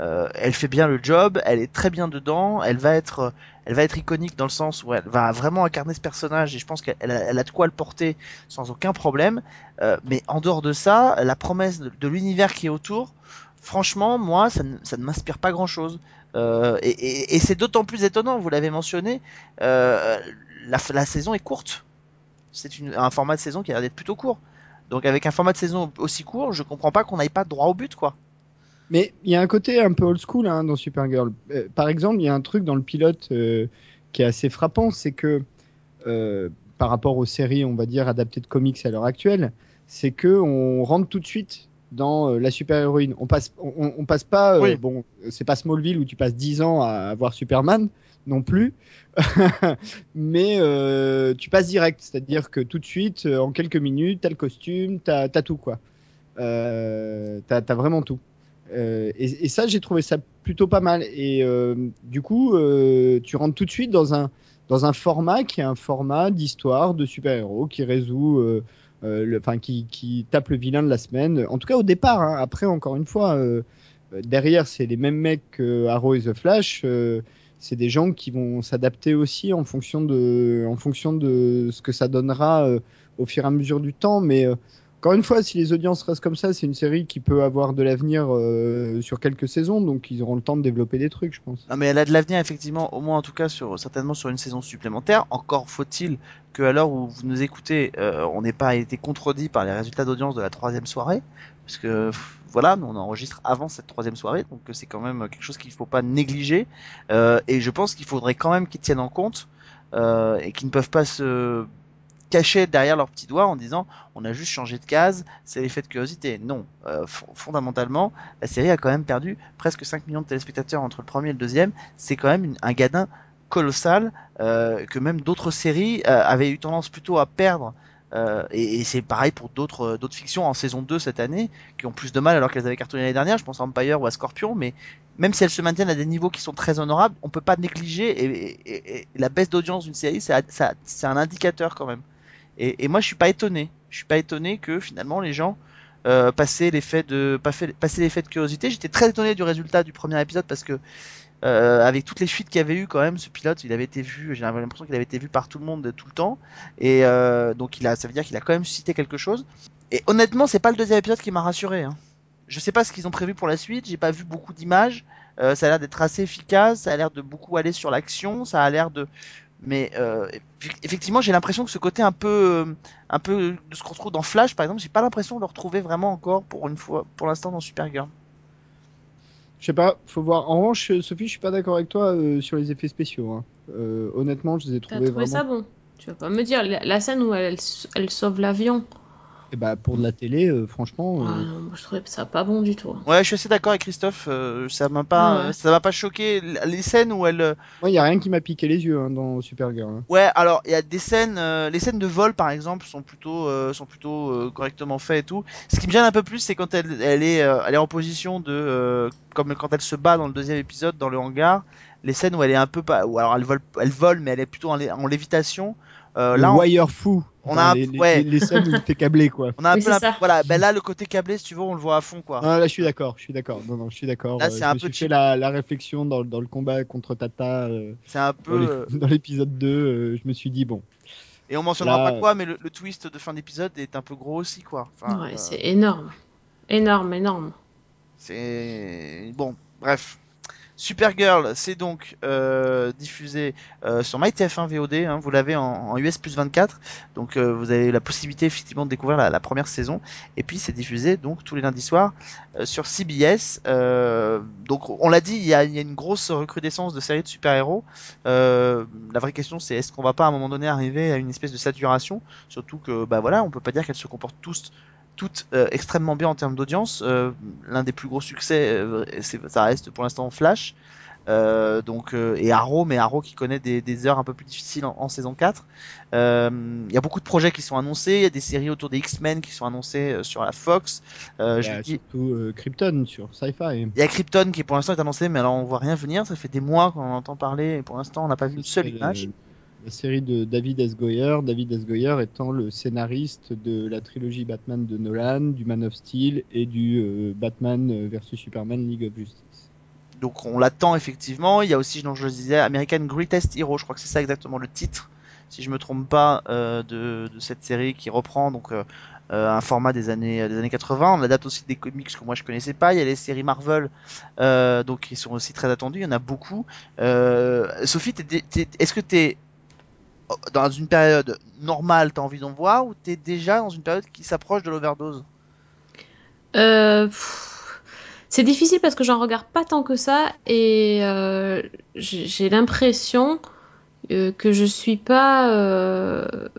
A: euh, elle fait bien le job, elle est très bien dedans, elle va être, elle va être iconique dans le sens où elle va vraiment incarner ce personnage et je pense qu'elle elle a, de quoi le porter sans aucun problème. Euh, mais en dehors de ça, la promesse de, l'univers qui est autour, franchement, moi, ça ne, m'inspire pas grand-chose. Euh, et c'est d'autant plus étonnant, vous l'avez mentionné, euh, la, la saison est courte. C'est un format de saison qui a l'air d'être plutôt court. Donc avec un format de saison aussi court, je comprends pas qu'on n'aille pas droit au but, quoi.
C: Mais il y a un côté un peu old school hein, dans Supergirl. Euh, par exemple, il y a un truc dans le pilote euh, qui est assez frappant, c'est que euh, par rapport aux séries, on va dire adaptées de comics à l'heure actuelle, c'est que on rentre tout de suite dans euh, la super héroïne. On passe, on, on passe pas. euh,
A: Oui.
C: Bon, c'est pas Smallville où tu passes 10 ans à voir Superman non plus, mais euh, tu passes direct, c'est-à-dire que tout de suite, en quelques minutes, t'as le costume, t'as as tout quoi. Euh, t'as as vraiment tout. Euh, et, ça, j'ai trouvé ça plutôt pas mal. Et euh, du coup, euh, tu rentres tout de suite dans un, dans un format qui est un format d'histoire de super-héros qui résout, le, enfin, qui, qui tape le vilain de la semaine. En tout cas, au départ. hein. Après, encore une fois, derrière, c'est les mêmes mecs que Arrow et The Flash. c'est des gens qui vont s'adapter aussi en fonction de, en fonction de ce que ça donnera au fur et à mesure du temps. Mais encore une fois, si les audiences restent comme ça, c'est une série qui peut avoir de l'avenir euh, sur quelques saisons, donc ils auront le temps de développer des trucs, je pense.
A: Non mais elle a de l'avenir effectivement, au moins en tout cas sur certainement sur une saison supplémentaire. Encore faut-il que l'heure où vous nous écoutez, euh, on n'ait pas été contredit par les résultats d'audience de la troisième soirée, parce que voilà, on enregistre avant cette troisième soirée, donc c'est quand même quelque chose qu'il faut pas négliger. Euh, et je pense qu'il faudrait quand même qu'ils tiennent en compte et qu'ils ne peuvent pas se cacher derrière leurs petits doigts en disant on a juste changé de case, c'est l'effet de curiosité. Non, euh, fo- fondamentalement, la série a quand même perdu presque 5 millions de téléspectateurs entre le premier et le deuxième. C'est quand même un gadin colossal euh, que même d'autres séries euh, avaient eu tendance plutôt à perdre. Et, c'est pareil pour d'autres fictions en saison 2 cette année qui ont plus de mal alors qu'elles avaient cartonné l'année dernière. Je pense à Empire ou à Scorpion, mais même si elles se maintiennent à des niveaux qui sont très honorables, on peut pas négliger et, la baisse d'audience d'une série, c'est un indicateur quand même. Et, moi, je suis pas étonné. Je suis pas étonné que finalement les gens euh, passaient l'effet de passaient l'effet de curiosité. J'étais très étonné du résultat du premier épisode parce que euh, avec toutes les fuites qu'il y avait eu quand même, ce pilote, il avait été vu. J'ai l'impression qu'il avait été vu par tout le monde tout le temps. Et euh, donc ça veut dire qu'il a quand même suscité quelque chose. Et honnêtement, c'est pas le deuxième épisode qui m'a rassuré. Hein. Je sais pas ce qu'ils ont prévu pour la suite. J'ai pas vu beaucoup d'images. Ça a l'air d'être assez efficace. Ça a l'air de beaucoup aller sur l'action. Ça a l'air de mais euh, effe- effectivement, j'ai l'impression que ce côté un peu, euh, un peu de ce qu'on retrouve dans Flash, par exemple, j'ai pas l'impression de le retrouver vraiment encore pour une fois, pour l'instant dans Supergirl.
C: Je sais pas, faut voir. En revanche, Sophie, je suis pas d'accord avec toi euh, sur les effets spéciaux. hein. Euh, honnêtement, je les ai
B: T'as
C: trouvés
B: trouvé
C: vraiment.
B: ça bon Tu vas pas me dire la, la scène où elle, elle sauve l'avion
C: Et bah pour de la télé, euh, franchement, euh,
B: Ah, non, moi, je trouvais ça pas bon du tout.
A: Ouais, je suis assez d'accord avec Christophe. euh, ça m'a pas,
B: Ouais.
A: ça m'a pas choqué. Les scènes où elle,
C: moi il y a rien qui m'a piqué les yeux hein, dans Supergirl. hein.
A: ouais, alors il y a des scènes, euh, les scènes de vol par exemple sont plutôt, euh, sont plutôt euh, correctement faites et tout. Ce qui me gêne un peu plus, c'est quand elle, elle est, euh, elle est en position de, euh, comme quand elle se bat dans le deuxième épisode dans le hangar. Les scènes où elle est un peu pas, ou alors elle vole, elle vole, mais elle est plutôt en, lé- en lévitation. Euh, là, on,
C: wire fou.
A: On a un-
C: les, les-
A: ouais.
C: les scènes où t'es câblé quoi.
A: on a un
B: Oui,
A: peu, la- voilà, ben là le côté câblé, si tu veux, on le voit à fond quoi.
C: Ah, là je suis d'accord, je suis d'accord. Non non, je suis d'accord.
A: Là,
C: Euh,
A: c'est un
C: me
A: peu
C: suis fait la, la réflexion dans, dans le combat contre Tata euh,
A: C'est un
C: dans
A: peu.
C: les-
A: euh,
C: dans l'épisode 2, euh, je me suis dit bon.
A: Et on mentionnera
C: Là,
A: pas quoi, mais le, le twist de fin d'épisode est un peu gros aussi, quoi. Enfin,
B: ouais,
A: euh,
B: c'est énorme. Énorme, énorme.
A: c'est bon. Bref. Supergirl, c'est donc euh, diffusé euh, sur MyTF1 VOD. hein, vous l'avez en, US plus 24, donc euh, vous avez la possibilité effectivement de découvrir la, première saison. Et puis c'est diffusé donc tous les lundis soirs sur CBS. Donc on l'a dit, il y, a, une grosse recrudescence de séries de super-héros. La vraie question c'est est-ce qu'on va pas à un moment donné arriver à une espèce de saturation, surtout que bah voilà, on peut pas dire qu'elles se comportent tous toutes euh, extrêmement bien en termes d'audience. Euh, L'un des plus gros succès, euh, ça reste pour l'instant Flash. Euh, donc euh, et Arrow, mais Arrow qui connaît des, des heures un peu plus difficiles en, en saison 4. Euh, Il y a beaucoup de projets qui sont annoncés, il y a des séries autour des X-Men qui sont annoncées sur la Fox. Euh,
C: Il
A: je
C: y a
A: vous dis-
C: surtout Krypton sur Sci-Fi.
A: il y a Krypton qui pour l'instant est annoncé, mais alors on voit rien venir. Ça fait des mois qu'on en entend parler et pour l'instant on n'a pas vu une seule image.
C: La série de David S. Goyer, David S. Goyer étant le scénariste de la trilogie Batman de Nolan, du Man of Steel et du euh, Batman versus Superman League of Justice.
A: Donc on l'attend effectivement. Il y a aussi, je le disais, American Greatest Hero. Je crois que c'est ça exactement le titre, si je me trompe pas, euh, de, cette série qui reprend donc euh, un format des années des années 80. On adapte aussi des comics que moi je connaissais pas. Il y a les séries Marvel, donc qui sont aussi très attendues. Il y en a beaucoup. Sophie, est-ce que t'es dans une période normale, t'as envie d'en voir, ou t'es déjà dans une période qui s'approche de l'overdose?
B: Euh, c'est difficile parce que j'en regarde pas tant que ça et euh, j'ai l'impression euh, que je suis pas.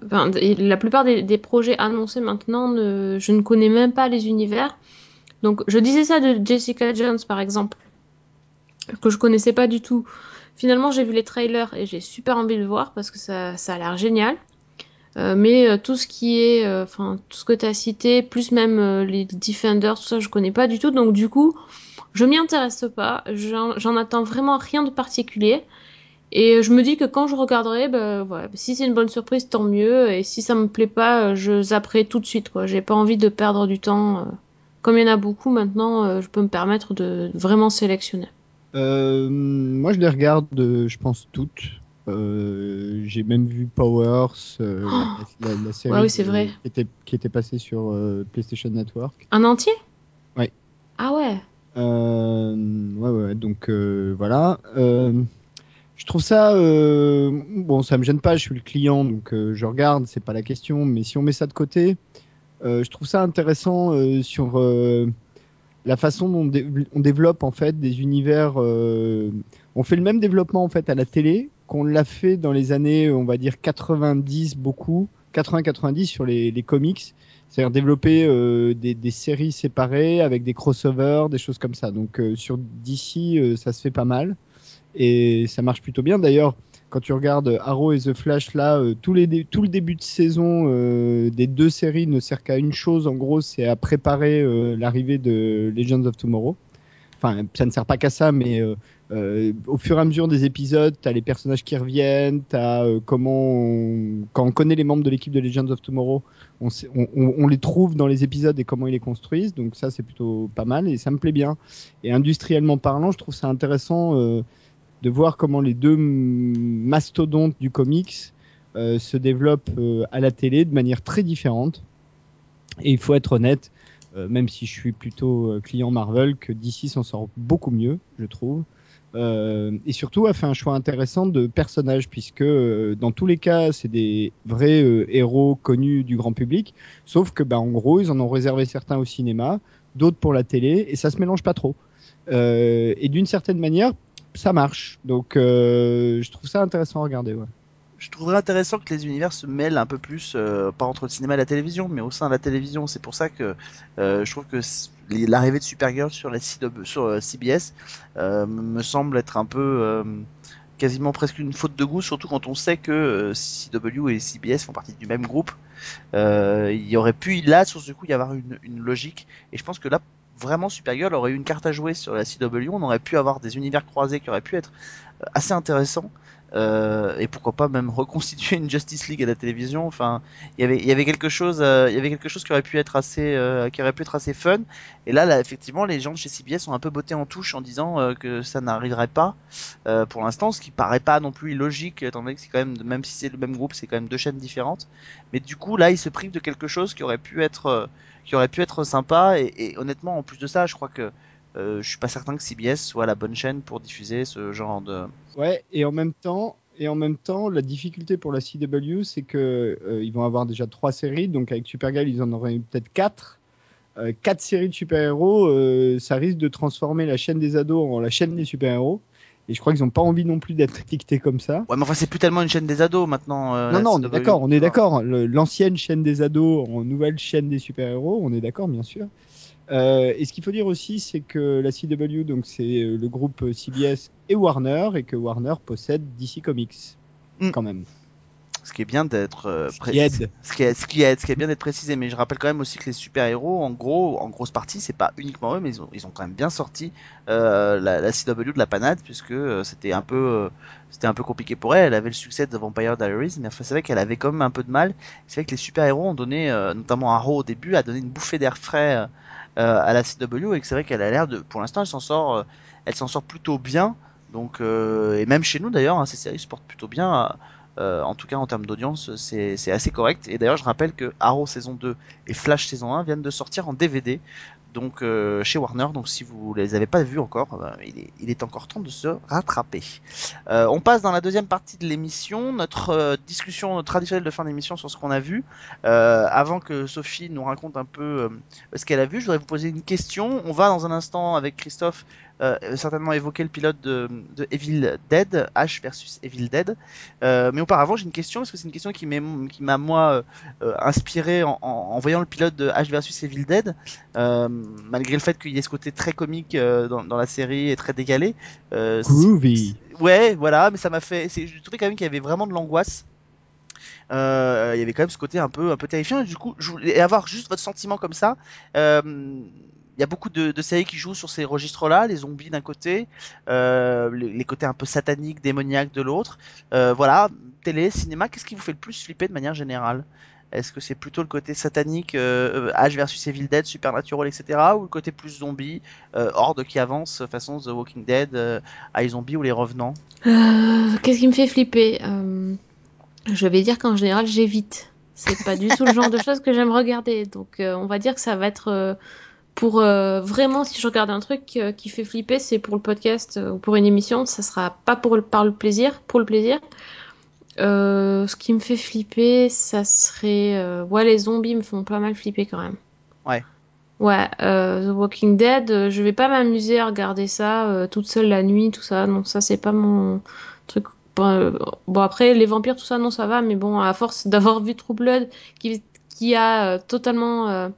B: enfin, la plupart des, projets annoncés maintenant, je ne connais même pas les univers. Donc, je disais ça de Jessica Jones par exemple, que je connaissais pas du tout. Finalement, j'ai vu les trailers et j'ai super envie de voir parce que ça, a l'air génial. Euh, mais euh, tout ce qui est, euh, enfin tout ce que tu as cité, plus même les Defenders, tout ça, je connais pas du tout. Donc du coup, je m'y intéresse pas. J'en attends vraiment rien de particulier. Et je me dis que quand je regarderai, bah, voilà, si c'est une bonne surprise, tant mieux. Et si ça me plaît pas, je zapperai tout de suite. J'ai pas envie de perdre du temps. Comme il y en a beaucoup maintenant, je peux me permettre de vraiment sélectionner.
C: Euh, moi, je les regarde, euh, je pense, toutes. Euh, J'ai même vu Powers, euh, la, la- la série
B: Ouais, oui, c'est
C: de-
B: vrai.
C: Qui, était, qui était passée sur euh, PlayStation Network.
B: Un entier?
C: Ouais.
B: Ah ouais.
C: Ouais, ouais, donc voilà. Je trouve ça. bon, ça me gêne pas, je suis le client, donc je regarde, c'est pas la question. Mais si on met ça de côté, je trouve ça intéressant sur la façon dont on développe en fait des univers. euh, on fait le même développement en fait à la télé qu'on l'a fait dans les années, on va dire 90 beaucoup, 80-90 sur les, les comics. C'est-à-dire développer euh, des, des séries séparées avec des crossovers, des choses comme ça. Donc euh, sur DC, euh, ça se fait pas mal et ça marche plutôt bien. D'ailleurs, quand tu regardes Arrow et The Flash, là, euh, tout le début de saison euh, des deux séries ne sert qu'à une chose, en gros, c'est à préparer euh, l'arrivée de Legends of Tomorrow. Enfin, ça ne sert pas qu'à ça, mais au fur et à mesure des épisodes, tu as les personnages qui reviennent, tu as comment, quand on connaît les membres de l'équipe de Legends of Tomorrow, on, on- les trouve dans les épisodes et comment ils les construisent. Donc ça, c'est plutôt pas mal et ça me plaît bien. Et industriellement parlant, je trouve ça intéressant de voir comment les deux mastodontes du comics euh, se développent euh, à la télé de manière très différente. Et il faut être honnête, euh, même si je suis plutôt client Marvel, que DC s'en sort beaucoup mieux, je trouve. Et surtout a fait un choix intéressant de personnages puisque dans tous les cas c'est des vrais héros connus du grand public sauf que bah, en gros ils en ont réservé certains au cinéma d'autres pour la télé et ça se mélange pas trop et d'une certaine manière ça marche donc euh, je trouve ça intéressant à regarder ouais.
A: je trouverais intéressant que les univers se mêlent un peu plus, euh, pas entre le cinéma et la télévision, mais au sein de la télévision. C'est pour ça que euh, je trouve que l'arrivée de Supergirl sur, la CW, sur CBS me semble être un peu quasiment presque une faute de goût, surtout quand on sait que CW et CBS font partie du même groupe. Il y aurait pu là sur ce coup y avoir une, une logique, et je pense que là vraiment Supergirl aurait eu une carte à jouer sur la CW. On aurait pu avoir des univers croisés qui auraient pu être assez intéressants. Euh, et pourquoi pas même reconstituer une Justice League à la télévision. Enfin, il y avait, il y avait quelque chose, euh, il y avait quelque chose qui aurait pu être assez, euh, qui aurait pu être assez fun. Et là, effectivement, les gens de chez CBS ont un peu botté en touche en disant que ça n'arriverait pas pour l'instant, ce qui paraît pas non plus illogique, étant donné que c'est quand même, même si c'est le même groupe, c'est quand même deux chaînes différentes. Mais du coup, là, ils se privent de quelque chose qui aurait pu être, qui aurait pu être sympa. Et, honnêtement, en plus de ça, je crois que je suis pas certain que CBS soit la bonne chaîne pour diffuser ce genre de.
C: Ouais, et en même temps, et en même temps, la difficulté pour la CW, c'est que euh, ils vont avoir déjà trois séries, donc avec Supergirl, ils en auraient eu peut-être quatre. Euh, quatre séries de super-héros, euh, ça risque de transformer la chaîne des ados en la chaîne des super-héros. Et je crois qu'ils n'ont pas envie non plus d'être étiquetés comme ça.
A: Ouais, mais enfin, c'est plus tellement une chaîne des ados maintenant. euh,
C: non, non, on est d'accord, on est d'accord. L'ancienne chaîne des ados en nouvelle chaîne des super-héros, on est d'accord, bien sûr. Euh, et ce qu'il faut dire aussi, c'est que la CW, donc c'est euh, le groupe CBS et Warner, et que Warner possède DC Comics,
A: Mm.
C: quand même.
A: Ce qui est bien d'être euh,
C: Ce
A: pré-
C: qui aide.
A: Ce qui, est, ce qui aide, ce qui est bien d'être précisé. Mais je rappelle quand même aussi que les super héros, en gros, en grosse partie, c'est pas uniquement eux, mais ils ont, ils ont quand même bien sorti euh, la, la CW de la panade, puisque euh, c'était un peu, euh, c'était un peu compliqué pour elle. Elle avait le succès de Vampire Diaries, mais enfin, c'est vrai qu'elle avait quand même un peu de mal. C'est vrai que les super héros ont donné, euh, notamment Arrow au début, a donné une bouffée d'air frais à la CW, et que c'est vrai qu'elle a l'air de, pour l'instant, elle s'en sort, euh, elle s'en sort plutôt bien. Donc, euh, et même chez nous d'ailleurs, hein, ces séries se portent plutôt bien. Euh, en tout cas, en termes d'audience, c'est assez correct. Et d'ailleurs, je rappelle que Arrow saison 2 et Flash saison 1 viennent de sortir en DVD, donc euh, chez Warner. Donc, si vous les avez pas vus encore, euh, il, est, encore temps de se rattraper. On passe dans la deuxième partie de l'émission, notre discussion traditionnelle de fin d'émission sur ce qu'on a vu. Avant que Sophie nous raconte un peu ce qu'elle a vu, je voudrais vous poser une question. On va dans un instant avec Christophe certainement évoquer le pilote de, de Evil Dead, H versus Evil Dead. Euh, mais auparavant, j'ai une question parce que c'est une question qui m'a moi euh, inspiré en, en- en voyant le pilote de H versus Evil Dead. Euh, malgré le fait qu'il y ait ce côté très comique euh, dans, dans la série et très décalé. Euh,
C: Groovy.
A: Ouais, voilà, mais ça m'a fait. Je trouvais quand même qu'il y avait vraiment de l'angoisse. Euh, il y avait quand même ce côté un peu un peu terrifiant. Et du coup, je voulais avoir juste votre sentiment comme ça. Euh, y a beaucoup de, de séries qui jouent sur ces registres-là, les zombies d'un côté, euh, les, les côtés un peu sataniques, démoniaques de l'autre. Euh, voilà, télé, cinéma, qu'est-ce qui vous fait le plus flipper de manière générale? Est-ce que c'est plutôt le côté satanique, euh, H versus Evil Dead, Supernatural, etc., ou le côté plus zombie, euh, horde qui avance, façon The Walking Dead, iZombie ou les Revenants?
B: Qu'est-ce qui me fait flipper? Je vais dire qu'en général, j'évite. C'est pas du tout le genre de choses que j'aime regarder. Donc, on va dire que ça va être pour euh, vraiment, si je regarde un truc euh, qui fait flipper, c'est pour le podcast euh, ou pour une émission. Ça sera pas pour le, par le plaisir, pour le plaisir. Ce qui me fait flipper, ça serait. Ouais, les zombies me font pas mal flipper quand même.
A: Ouais.
B: Ouais, The Walking Dead, je vais pas m'amuser à regarder ça toute seule la nuit, tout ça. Non, ça c'est pas mon truc. Bon, bon, après, les vampires, tout ça, non, ça va, mais bon, à force d'avoir vu True Blood, qui, qui a totalement,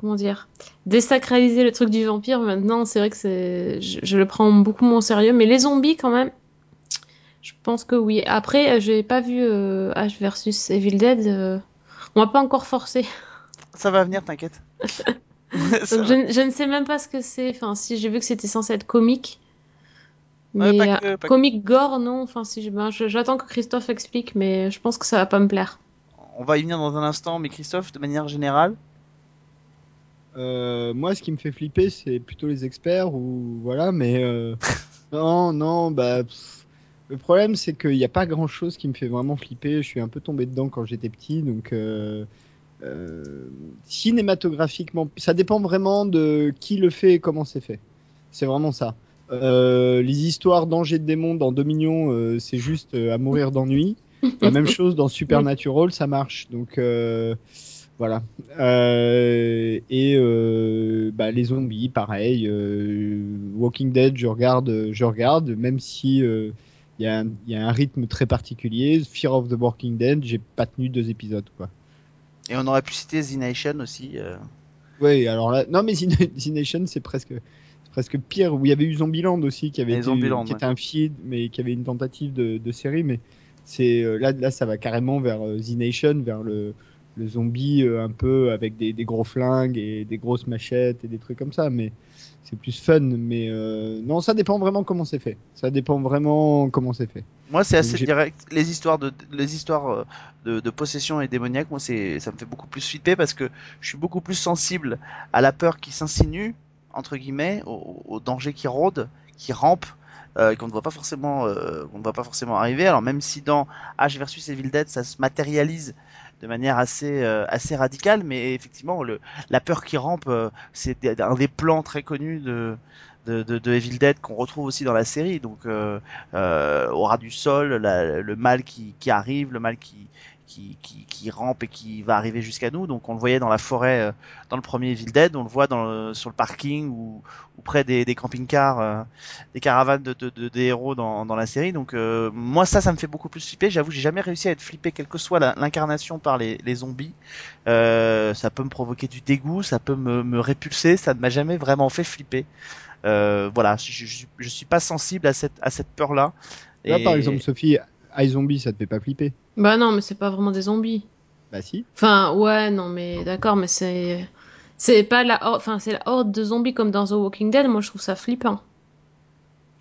B: comment dire, désacralisé le truc du vampire, maintenant, c'est vrai que c'est, je, je le prends beaucoup moins au sérieux, mais les zombies, quand même, je pense que oui. Après, euh, j'ai pas vu euh, H versus Evil Dead, euh, on m'a pas encore forcé.
A: Ça va venir, t'inquiète.
B: Je, je ne sais même pas ce que c'est. Enfin, si j'ai vu que c'était censé être comique. Mais
A: pas
B: euh,
A: que-
B: comique gore, non. Enfin, si je- ben, j'attends que Christophe explique, mais je pense que ça va pas me plaire.
A: On va y venir dans un instant, mais Christophe, de manière générale,
C: Euh, moi, ce qui me fait flipper, c'est plutôt les experts ou voilà, mais euh, non, non, bah. pff, le problème, c'est qu'il n'y a pas grand chose qui me fait vraiment flipper. Je suis un peu tombé dedans quand j'étais petit, donc euh, euh, cinématographiquement, ça dépend vraiment de qui le fait et comment c'est fait. C'est vraiment ça. Euh, les histoires d'Angers de démons dans Dominion, euh, c'est juste à mourir d'ennui. La même chose dans Supernatural, ça marche. Donc euh, voilà. Euh, et euh, bah, les zombies, pareil. euh, Walking Dead, je regarde, je regarde, même si euh, il y, a un- il y a un rythme très particulier. Fear of the Walking Dead, j'ai pas tenu deux épisodes quoi.
A: Et on aurait pu citer The Nation aussi.
C: Ouais, alors là, non mais The, Nation c'est presque presque pire. Où il y avait eu Zombieland aussi qui avait
A: Et
C: été,
A: Zombieland,
C: qui
A: ouais.
C: était un feed, mais qui avait une tentative de, de série, mais c'est là là ça va carrément vers The Nation, vers le le zombie euh, un peu avec des, des gros flingues et des grosses machettes et des trucs comme ça, mais c'est plus fun. Mais euh, non, ça dépend vraiment comment c'est fait. Ça dépend vraiment comment c'est fait.
A: Moi, c'est assez direct. Les histoires de les histoires euh, de, de possession et démoniaque, moi, c'est ça me fait beaucoup plus flipper parce que je suis beaucoup plus sensible à la peur qui s'insinue entre guillemets, au, au danger qui rôde, qui rampe. euh, et qu'on ne voit pas forcément euh, qu'on ne voit pas forcément arriver alors même si dans H versus Evil Dead ça se matérialise de manière assez euh, assez radicale mais effectivement le la peur qui rampe euh, c'est un des plans très connus de de, Evil Dead qu'on retrouve aussi dans la série. Donc euh, euh, au du sol, le mal qui, qui arrive, le mal qui, qui, qui, qui rampe et qui va arriver jusqu'à nous. Donc on le voyait dans la forêt euh, dans le premier Evil Dead, on le voit dans le- sur le parking ou, ou près des, des camping-cars, euh, des caravanes de, de, de- des héros dans, dans la série. Donc euh, moi ça, ça me fait beaucoup plus flipper. J'avoue, j'ai jamais réussi à être flippé, quelle que soit l'incarnation par les, les zombies. Ça peut me provoquer du dégoût, ça peut me, me répulser, ça ne m'a jamais vraiment fait flipper. Voilà, je, je, je- je suis pas sensible à cette, à cette peur-là.
C: Là,
A: Et-
C: par exemple, Sophie, iZombie, ça te fait pas flipper
B: Bah non, mais c'est pas vraiment des zombies.
C: Bah si.
B: Enfin, ouais, non, mais d'accord, mais c'est. C'est pas la horde, enfin, c'est la horde de zombies comme dans The Walking Dead. Moi, je trouve ça flippant.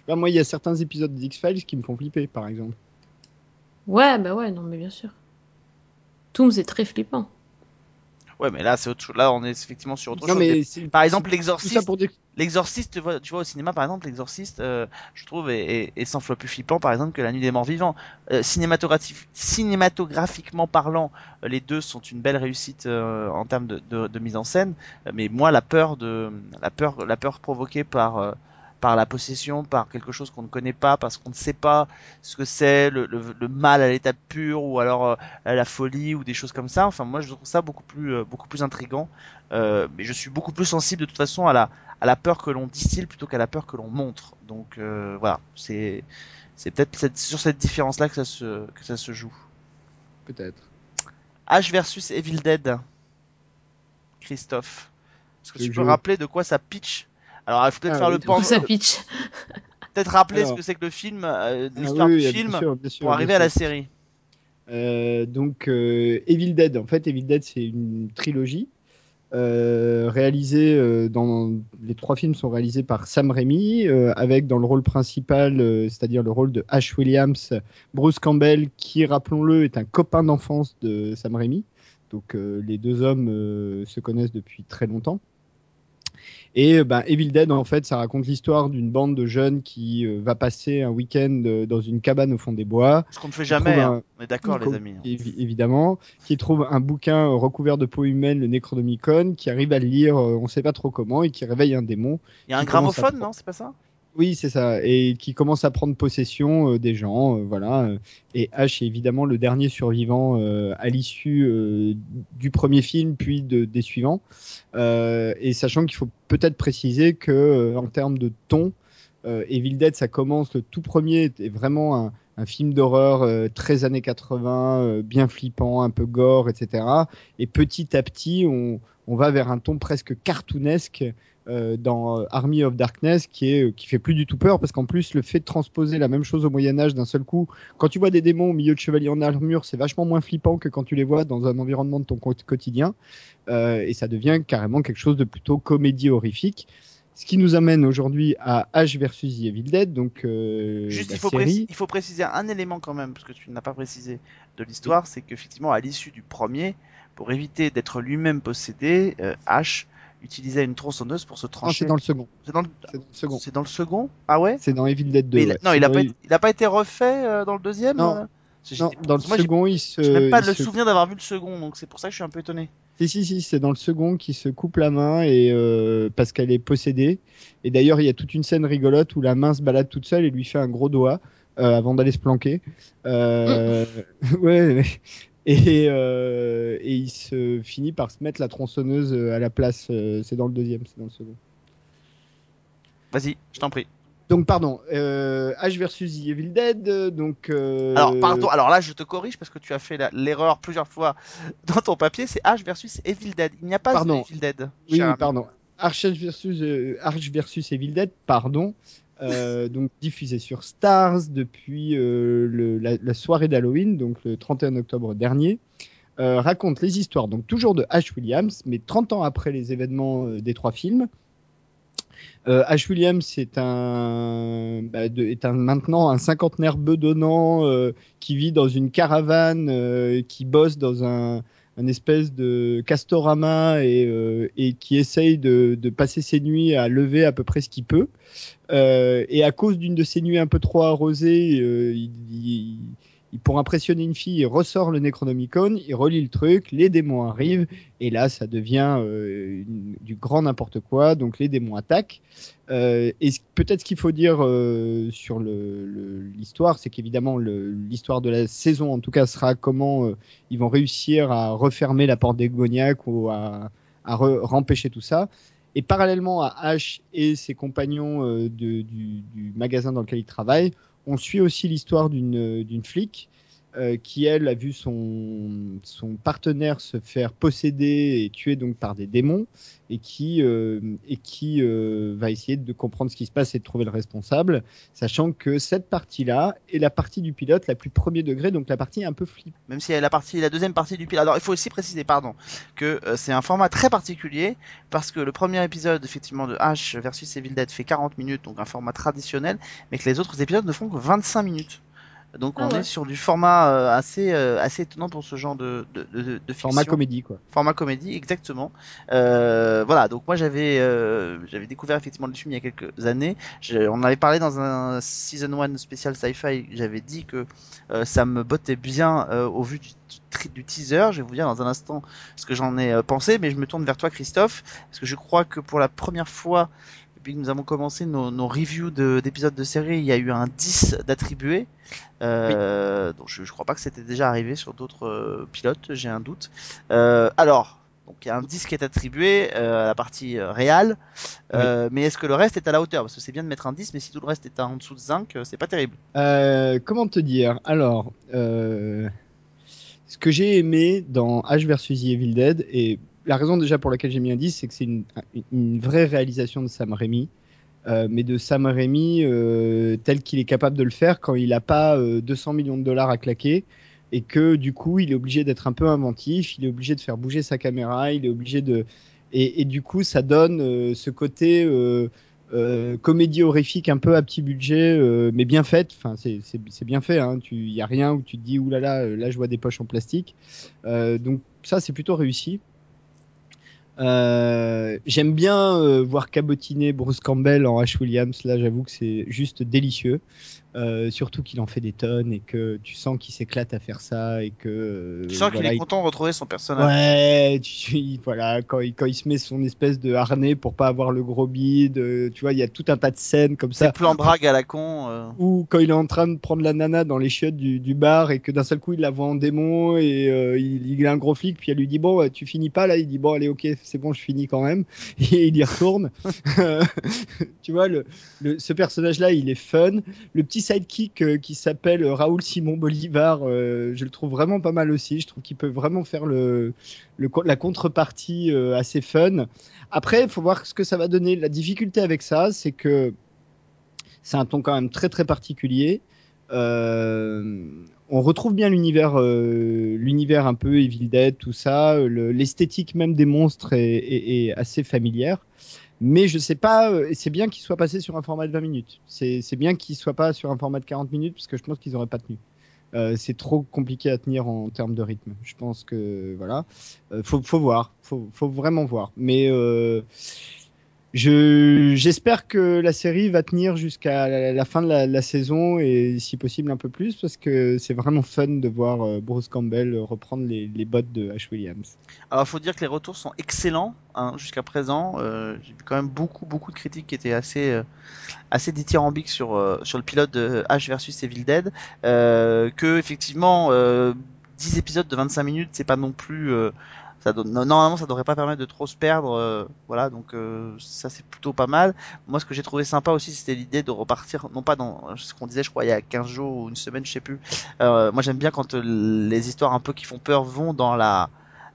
C: Pas, moi, il y a certains épisodes d'X-Files qui me font flipper, par exemple.
B: Ouais, bah ouais, non, mais bien sûr. Toons est très flippant.
A: Ouais, mais là, c'est autre chose. Là, on est effectivement sur autre
C: Non,
A: chose.
C: mais
A: Par exemple, l'exorciste. L'exorciste, tu vois, tu vois, au cinéma, par exemple, l'exorciste, euh, je trouve, est, est, est 100 fois plus flippant, par exemple, que la nuit des morts vivants. Euh, cinématographique- cinématographiquement parlant, euh, les deux sont une belle réussite euh, en termes de, de, de mise en scène. Euh, Mais moi, la peur de, la peur, la peur provoquée par, euh, par la possession, par quelque chose qu'on ne connaît pas, parce qu'on ne sait pas ce que c'est, le, le, le mal à l'état pur, ou alors euh, la folie, ou des choses comme ça. Enfin, moi, je trouve ça beaucoup plus, euh, beaucoup plus intrigant. Euh, mais je suis beaucoup plus sensible de toute façon à la, à la peur que l'on distille plutôt qu'à la peur que l'on montre. Donc euh, voilà, c'est c'est peut-être cette- sur cette différence-là que ça se que ça se joue.
C: Peut-être.
A: H versus Evil Dead. Christophe, est-ce que tu peux rappeler de quoi ça pitch? Alors il faut peut-être
C: Ah,
A: faire
C: oui,
A: le pan,
B: ça pitch.
A: peut-être rappeler
C: Alors.
A: ce que c'est que le film, euh,
C: Ah
A: l'histoire
C: oui,
A: du
C: oui,
A: film,
C: bien sûr, bien sûr,
A: pour arriver à la série.
C: Euh, donc euh, Evil Dead, en fait Evil Dead c'est une trilogie euh, réalisée euh, dans les trois films sont réalisés par Sam Raimi euh, avec dans le rôle principal euh, c'est-à-dire le rôle de Ash Williams Bruce Campbell qui rappelons-le est un copain d'enfance de Sam Raimi donc euh, les deux hommes euh, se connaissent depuis très longtemps et ben, Evil Dead, en fait, ça raconte l'histoire d'une bande de jeunes qui euh, va passer un week-end euh, dans une cabane au fond des bois.
A: Ce qu'on ne fait jamais, hein. on est d'accord les amis. hein.
C: évi- évidemment, qui trouve un bouquin recouvert de peau humaine, le Necronomicon, qui arrive à le lire, on sait pas trop comment, et qui réveille un démon.
A: Il y a un
C: à
A: gramophone, non C'est pas ça?
C: Oui, c'est ça, et qui commence à prendre possession euh, des gens, euh, voilà. Et Ash est évidemment le dernier survivant euh, à l'issue du premier film, puis de, des suivants. Et sachant qu'il faut peut-être préciser que en termes de ton, Evil Dead, ça commence, le tout premier était vraiment un, film d'horreur euh, très années 80, euh, bien flippant, un peu gore, etc. Et petit à petit, on va vers un ton presque cartoonesque euh, dans euh, Army of Darkness qui est euh, qui fait plus du tout peur parce qu'en plus le fait de transposer la même chose au Moyen Âge d'un seul coup, quand tu vois des démons au milieu de chevaliers en armure, c'est vachement moins flippant que quand tu les vois dans un environnement de ton quotidien Euh, et ça devient carrément quelque chose de plutôt comédie horrifique. Ce qui nous amène aujourd'hui à H versus The Evil Dead, donc euh,
A: Juste, il faut,
C: série.
A: il faut préciser un élément quand même, parce que tu n'as pas précisé de l'histoire, c'est qu'effectivement, à l'issue du premier, pour éviter d'être lui-même possédé, euh, Ash utilisait une tronçonneuse pour se
C: Non,
A: trancher.
C: c'est dans le second.
A: C'est dans le...
C: C'est dans le second.
A: c'est dans le second Ah ouais
C: C'est dans Evil Dead 2.
A: Mais il
C: ouais.
A: Non, il a, pas, été- il a pas été refait euh, dans le deuxième
C: Non.
A: euh
C: Non, dans le
A: moi,
C: second, il se.
A: J'ai même pas le
C: se-
A: souvenir d'avoir vu le second, donc c'est pour ça que je suis un peu étonné.
C: Si, si, si, c'est dans le second qui se coupe la main et euh, parce qu'elle est possédée. Et d'ailleurs, il y a toute une scène rigolote où la main se balade toute seule et lui fait un gros doigt euh, avant d'aller se planquer. Euh, ouais, mais- et, euh, et il se finit par se mettre la tronçonneuse à la place. euh, c'est dans le deuxième, c'est dans le second.
A: Vas-y, je t'en prie.
C: Donc pardon, euh, Ash versus The Evil Dead. euh, Donc euh,
A: Alors, pardon, alors là, je te corrige parce que tu as fait l'erreur plusieurs fois dans ton papier. C'est Ash versus Evil Dead. Il n'y a pas
C: Pardon.
A: de Evil Dead.
C: Oui, oui, pardon. Arch versus euh, Arch versus Evil Dead, pardon. Euh, donc diffusé sur Stars depuis euh, la, soirée d'Halloween, donc le 31 octobre dernier. Euh, raconte les histoires, donc toujours de Ash Williams, mais 30 ans après les événements des trois films. Ash Williams est un, bah, est un maintenant un cinquantenaire bedonnant qui vit dans une caravane, qui bosse dans un, un espèce de castorama et, euh, et qui essaye de, de passer ses nuits à lever à peu près ce qu'il peut. Euh, et à cause d'une de ces nuits un peu trop arrosées, euh, il- il- pour impressionner une fille, il ressort le Necronomicon, il relit le truc, les démons arrivent, et là ça devient euh, du grand n'importe quoi, donc les démons attaquent. Euh, et peut-être ce qu'il faut dire euh, sur le- le- l'histoire, c'est qu'évidemment l'histoire de la saison en tout cas sera comment euh, ils vont réussir à refermer la porte démoniaque ou à, à rempêcher tout ça. Et parallèlement à Ash et ses compagnons euh, du, du magasin dans lequel il travaille, on suit aussi l'histoire d'une d'une flic euh, qui, elle, a vu son, partenaire se faire posséder et tuer donc par des démons et qui, euh, euh, va essayer de comprendre ce qui se passe et de trouver le responsable, sachant que cette partie-là est la partie du pilote la plus premier degré, donc la partie un peu flip.
A: Même si la partie, la deuxième partie du pilote. Alors, il faut aussi préciser, pardon, que c'est un format très particulier parce que le premier épisode, effectivement, de H versus Evil Dead fait 40 minutes, donc un format traditionnel, mais que les autres épisodes ne font que 25 minutes. Donc,
B: Ah
A: on
B: ouais.
A: est sur du format euh, assez, euh, assez étonnant pour ce genre de, de, de, de fiction.
C: Format comédie, quoi.
A: format comédie exactement Euh, voilà donc moi j'avais euh, j'avais découvert effectivement le film il y a quelques années Je- on en avait parlé dans un season 1 spécial sci-fi j'avais dit que euh, ça me bottait bien euh, au vu du, du- du teaser je vais vous dire dans un instant ce que j'en ai euh, pensé mais je me tourne vers toi Christophe parce que je crois que pour la première fois depuis que nous avons commencé nos, nos reviews de- d'épisodes de, série, il y a eu un 10 d'attribué. Euh, Donc je, je crois pas que c'était déjà arrivé sur d'autres euh, pilotes, j'ai un doute. Euh, alors, donc il y a un 10 qui est attribué à la partie réelle, mais est-ce que le reste est à la hauteur? Parce que c'est bien de mettre un 10, mais si tout le reste est en dessous de 5, euh, c'est pas terrible.
C: Comment te dire? Alors, ce que j'ai aimé dans Ash vs Evil Dead, et la raison déjà pour laquelle j'ai mis un 10, c'est que c'est une, vraie réalisation de Sam Raimi, euh, mais de Sam Raimi euh, tel qu'il est capable de le faire quand il n'a pas euh, 200 millions de dollars à claquer. Et que du coup, il est obligé d'être un peu inventif, il est obligé de faire bouger sa caméra, il est obligé de. Et, du coup, ça donne euh, ce côté euh, euh, comédie horrifique un peu à petit budget, euh, mais bien faite. Enfin, c'est- bien fait. Hein. Tu, y a rien où tu te dis oulala, là, là, je vois des poches en plastique. Euh, donc ça, c'est plutôt réussi. Euh, J'aime bien euh, voir cabotiner Bruce Campbell en Ash Williams. Là, j'avoue que c'est juste délicieux. Euh, surtout qu'il en fait des tonnes et que tu sens qu'il s'éclate à faire ça et que. euh,
A: Tu sens qu'il est
C: il-
A: content de retrouver son personnage.
C: Ouais, tu, il- voilà, quand il, quand il se met son espèce de harnais pour pas avoir le gros bide, euh, tu vois, il y a tout un tas de scènes comme ça.
A: plus en drague à la con.
C: Ou quand il est en train de prendre la nana dans les chiottes du, du bar et que d'un seul coup il la voit en démon et il, il a un gros flic, puis elle lui dit bon, tu finis pas là, il dit bon, allez, ok, c'est bon, je finis quand même, et il y retourne. tu vois, le, le- ce personnage-là, il est fun. Le petit sidekick euh, qui s'appelle Raoul Simon Bolivar, euh, je le trouve vraiment pas mal aussi. Je trouve qu'il peut vraiment faire la contrepartie euh, assez fun. Après, il faut voir ce que ça va donner. La difficulté avec ça, c'est que c'est un ton quand même très très particulier. Euh, on retrouve bien l'univers, euh, l'univers un peu Evil Dead, tout ça. Le- L'esthétique même des monstres est assez familière. Mais je sais pas, euh, et c'est bien qu'il soit passé sur un format de 20 minutes. C'est bien qu'il soit pas sur un format de 40 minutes parce que je pense qu'ils auraient pas tenu. Euh, c'est trop compliqué à tenir en termes de rythme. Je pense que voilà, Euh, faut, faut voir, faut, faut vraiment voir. Mais euh, je j'espère que la série va tenir jusqu'à la, fin de la, saison et si possible un peu plus parce que c'est vraiment fun de voir euh, Bruce Campbell reprendre les, les bottes de Ash Williams.
A: Alors, il faut dire que les retours sont excellents hein, jusqu'à présent. Euh, J'ai vu quand même beaucoup, beaucoup de critiques qui étaient assez, euh, assez dithyrambiques sur, sur le pilote de H versus Evil Dead. Que, effectivement, euh, 10 épisodes de 25 minutes, c'est pas non plus. Ça donne- normalement, ça devrait pas permettre de trop se perdre. euh, voilà, donc euh, ça c'est plutôt pas mal. Moi, ce que j'ai trouvé sympa aussi, c'était l'idée de repartir, non pas dans ce qu'on disait, je crois, il y a 15 jours ou une semaine, je sais plus. Euh, moi, j'aime bien quand euh, les histoires un peu qui font peur vont dans la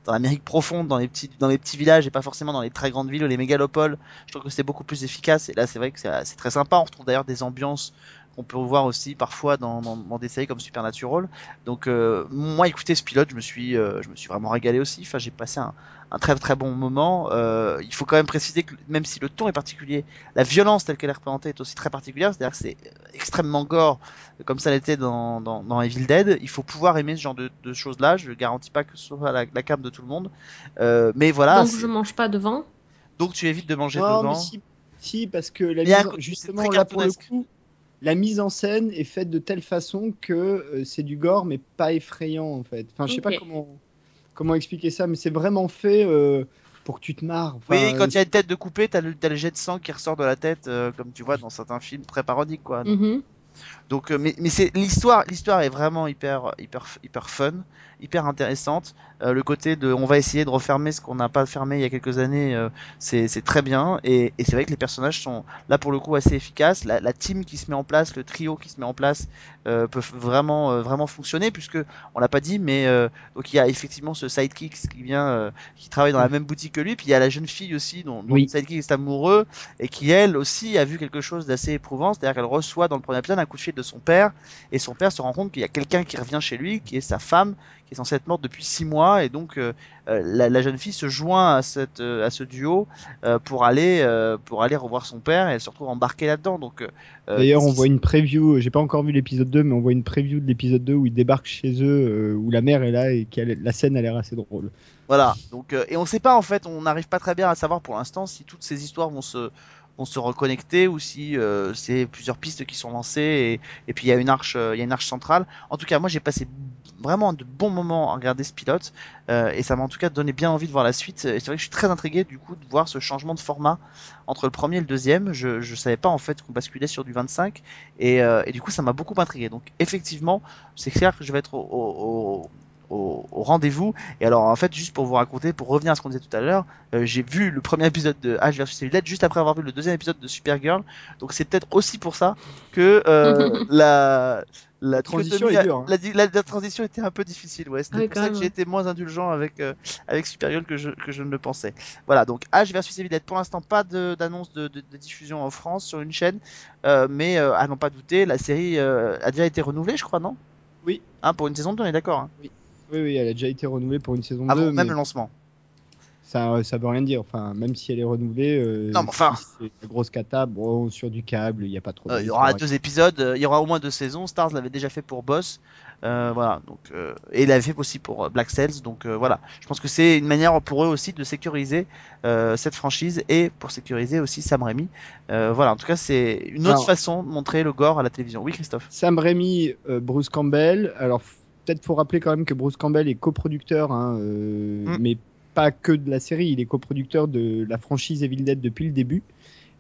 A: dans l'Amérique profonde, dans les petits dans les petits villages et pas forcément dans les très grandes villes ou les mégalopoles. Je trouve que c'était beaucoup plus efficace. Et là, c'est vrai que c'est c'est très sympa. On retrouve d'ailleurs des ambiances qu'on peut voir aussi parfois dans, dans, dans des séries comme Supernatural. Donc euh, moi, écoutez, ce pilote, je me suis, euh, je me suis vraiment régalé aussi. Enfin, j'ai passé un, un très très bon moment. Euh, il faut quand même préciser que même si le ton est particulier, la violence telle qu'elle est représentée est aussi très particulière. C'est-à-dire que c'est extrêmement gore, comme ça l'était dans, dans, dans Evil Dead. Il faut pouvoir aimer ce genre de, de choses-là. Je garantis pas que ce soit la, la cam de tout le monde. Euh, mais voilà.
B: Donc je mange pas devant.
A: donc tu évites de manger
C: Non,
A: devant.
C: mais si, si, parce que la
A: Il y a
C: mise
A: un
C: en-
A: côté-
C: justement là pour le coup, la mise en scène est faite de telle façon que euh, c'est du gore mais pas effrayant en fait. Enfin, je sais pas comment comment expliquer ça, mais c'est vraiment fait euh, pour que tu te marres. Enfin,
A: Oui, quand il y a une tête de coupé, t'as le, t'as le jet de sang qui ressort de la tête, euh, comme tu vois dans certains films très parodiques, quoi.
B: Mhm.
A: Donc, euh, mais, mais c'est l'histoire, l'histoire est vraiment hyper, hyper, hyper fun, hyper intéressante. Euh, le côté de, on va essayer de refermer ce qu'on n'a pas fermé il y a quelques années, euh, c'est, très bien. Et, et c'est vrai que les personnages sont là pour le coup assez efficaces. La, la team qui se met en place, le trio qui se met en place, euh, peut vraiment, euh, vraiment fonctionner puisque on l'a pas dit, mais euh, donc il y a effectivement ce sidekick qui vient, qui travaille dans la même boutique que lui. Puis il y a la jeune fille aussi dont, dont
C: Oui.
A: le sidekick est amoureux et qui elle aussi a vu quelque chose d'assez éprouvant, c'est-à-dire qu'elle reçoit dans le premier épisode un coup de fil de son père et son père se rend compte qu'il y a quelqu'un qui revient chez lui, qui est sa femme, qui est censée être morte depuis six mois et donc euh, euh, la, la jeune fille se joint à cette euh, à ce duo pour aller pour aller revoir son père et elle se retrouve embarquée là-dedans donc
C: D'ailleurs, on voit une preview, j'ai pas encore vu l'épisode 2, mais on voit une preview de l'épisode 2 où ils débarquent chez eux, où la mère est là et la scène a l'air assez drôle.
A: Voilà. Donc et on sait pas en fait, on n'arrive pas très bien à savoir pour l'instant si toutes ces histoires vont se vont se reconnecter ou si euh, c'est plusieurs pistes qui sont lancées et, et puis il y a une arche euh, il y a une arche centrale. En tout cas, moi j'ai passé vraiment de bons moments à regarder ce pilote euh, et ça m'a en tout cas donné bien envie de voir la suite. Et c'est vrai que je suis très intrigué du coup de voir ce changement de format entre le premier et le deuxième. Je je savais pas en fait qu'on basculait sur du 25 et, euh, et du coup ça m'a beaucoup intrigué. Donc effectivement, c'est clair que je vais être au, au, au, au- au rendez-vous. Et alors, en fait, juste pour vous raconter, pour revenir à ce qu'on disait tout à l'heure, euh, j'ai vu le premier épisode de H versus Evil Dead juste après avoir vu le deuxième épisode de Supergirl. Donc, c'est peut-être aussi pour ça que euh, la la
C: transition
A: dichotomie
C: est
A: a-
C: dure, hein.
A: La, di- la- la transition était un peu difficile. Ouais, c'était
B: Ouais,
A: pour ça que
B: même.
A: j'ai été moins indulgent avec euh, avec Supergirl que je que je ne le pensais. Voilà, donc H versus Evil Dead. Pour l'instant, pas d'annonce de, de, de diffusion en France sur une chaîne, euh, mais euh, à n'en pas douter, la série euh, a déjà été renouvelée, je crois, non?
C: Oui.
A: Hein, pour une saison 2, on est d'accord. Hein?
C: Oui, oui, elle a déjà été renouvelée pour une saison
A: Avant
C: 2,
A: même
C: mais
A: le lancement.
C: Ça, ça veut rien dire. Enfin, même si elle est renouvelée, euh,
A: Non, mais enfin.
C: si c'est la grosse cata, bon, sur du câble, il n'y a pas trop.
A: Euh, il y aura deux épisodes, euh, il y aura au moins deux saisons. Stars l'avait déjà fait pour Boss, euh, voilà. Donc et il l'avait fait aussi pour Black Sails. Donc voilà, je pense que c'est une manière pour eux aussi de sécuriser cette franchise et pour sécuriser aussi Sam Raimi. Voilà, en tout cas c'est une autre
C: Alors-
A: façon de montrer le gore à la télévision. Oui, Christophe.
C: Sam Raimi, Bruce Campbell. Alors, peut-être faut rappeler quand même que Bruce Campbell est coproducteur, hein,
A: Mm.
C: mais pas que de la série. Il est coproducteur de la franchise Evil Dead depuis le début.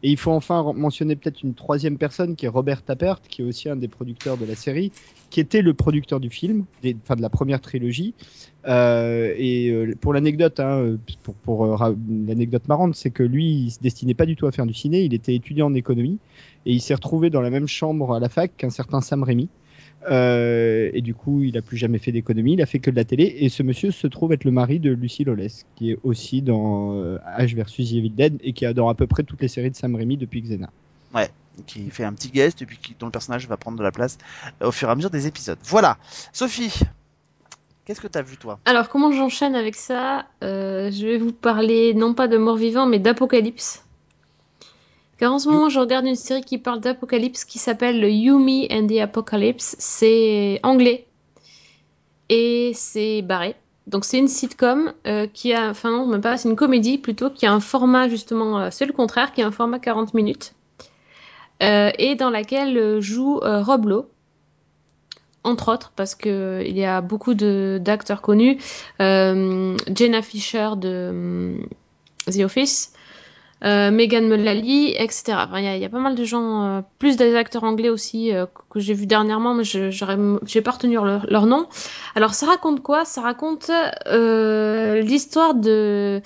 C: Et il faut enfin mentionner peut-être une troisième personne qui est Robert Tappert, qui est aussi un des producteurs de la série, qui était le producteur du film, enfin de la première trilogie. Euh, et euh, pour l'anecdote, hein, pour, pour euh, l'anecdote marrante, c'est que lui, il se destinait pas du tout à faire du ciné. Il était étudiant en économie et il s'est retrouvé dans la même chambre à la fac qu'un certain Sam Raimi. Euh, et du coup, il a plus jamais fait d'économie, il a fait que de la télé. Et ce monsieur se trouve être le mari de Lucy Lawless, qui est aussi dans euh, H versus Evil Dead et qui a dans à peu près toutes les séries de Sam Raimi depuis Xena.
A: Qui fait un petit guest et puis qui, dont le personnage va prendre de la place euh, au fur et à mesure des épisodes. Voilà, Sophie. Qu'est-ce que t'as vu toi?
B: Alors, comment j'enchaîne avec ça? Euh, Je vais vous parler non pas de mort-vivant, mais d'apocalypse. Car en ce moment, je regarde une série qui parle d'apocalypse qui s'appelle le Yumi and the Apocalypse. C'est anglais et c'est barré. Donc, c'est une sitcom euh, qui a, enfin, non, même pas, c'est une comédie plutôt qui a un format justement, euh, c'est le contraire, qui a un format 40 minutes euh, et dans laquelle joue Rob Lowe entre autres, parce que il y a beaucoup d'acteurs connus. Jenna Fisher de hum, The Office, euh, Megan Mullally, etc. Enfin, Il y, a- il y a pas mal de gens, euh, plus des acteurs anglais aussi euh, que- j'ai vu dernièrement, mais je pas retenu leur, nom. Alors ça raconte quoi? Ça raconte euh, l'histoire de...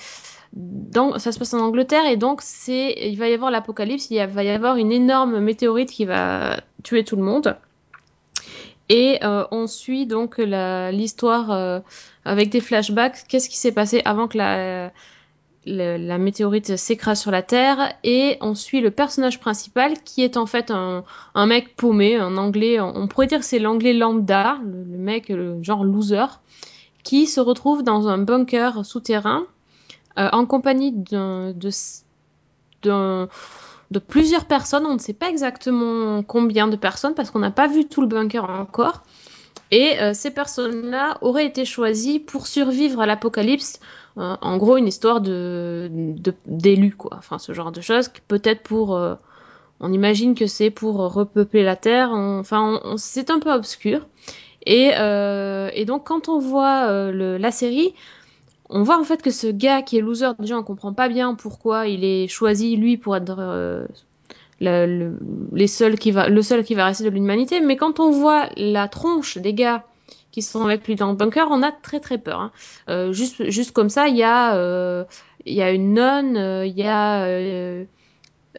B: dans- ça se passe en Angleterre et donc c'est il va y avoir l'apocalypse, il y va y avoir une énorme météorite qui va tuer tout le monde. Et euh, on suit donc l'histoire euh, avec des flashbacks. Qu'est-ce qui s'est passé avant que la, la, météorite s'écrase sur la Terre Et on suit le personnage principal qui est en fait un, mec paumé, un anglais. On pourrait dire c'est l'anglais lambda, le, mec, le genre loser, qui se retrouve dans un bunker souterrain euh, en compagnie de, de plusieurs personnes. On ne sait pas exactement combien de personnes parce qu'on n'a pas vu tout le bunker encore. Et euh, ces personnes-là auraient été choisies pour survivre à l'apocalypse. Euh, en gros, une histoire de d'élus, quoi. Enfin, ce genre de choses. Peut-être pour. euh, on imagine que c'est pour repeupler la Terre. On- Enfin, on- c'est un peu obscur. Et, euh, et donc, quand on voit euh, le- la série, on voit en fait que ce gars qui est loser, déjà on comprend pas bien pourquoi il est choisi lui pour être euh, le, le- les seuls qui va, le seul qui va rester de l'humanité. Mais quand on voit la tronche des gars qui sont avec lui dans le bunker, on a très très peur. hein. Euh, juste, juste comme ça, il y a, euh, y a une nonne, euh, il y a, euh,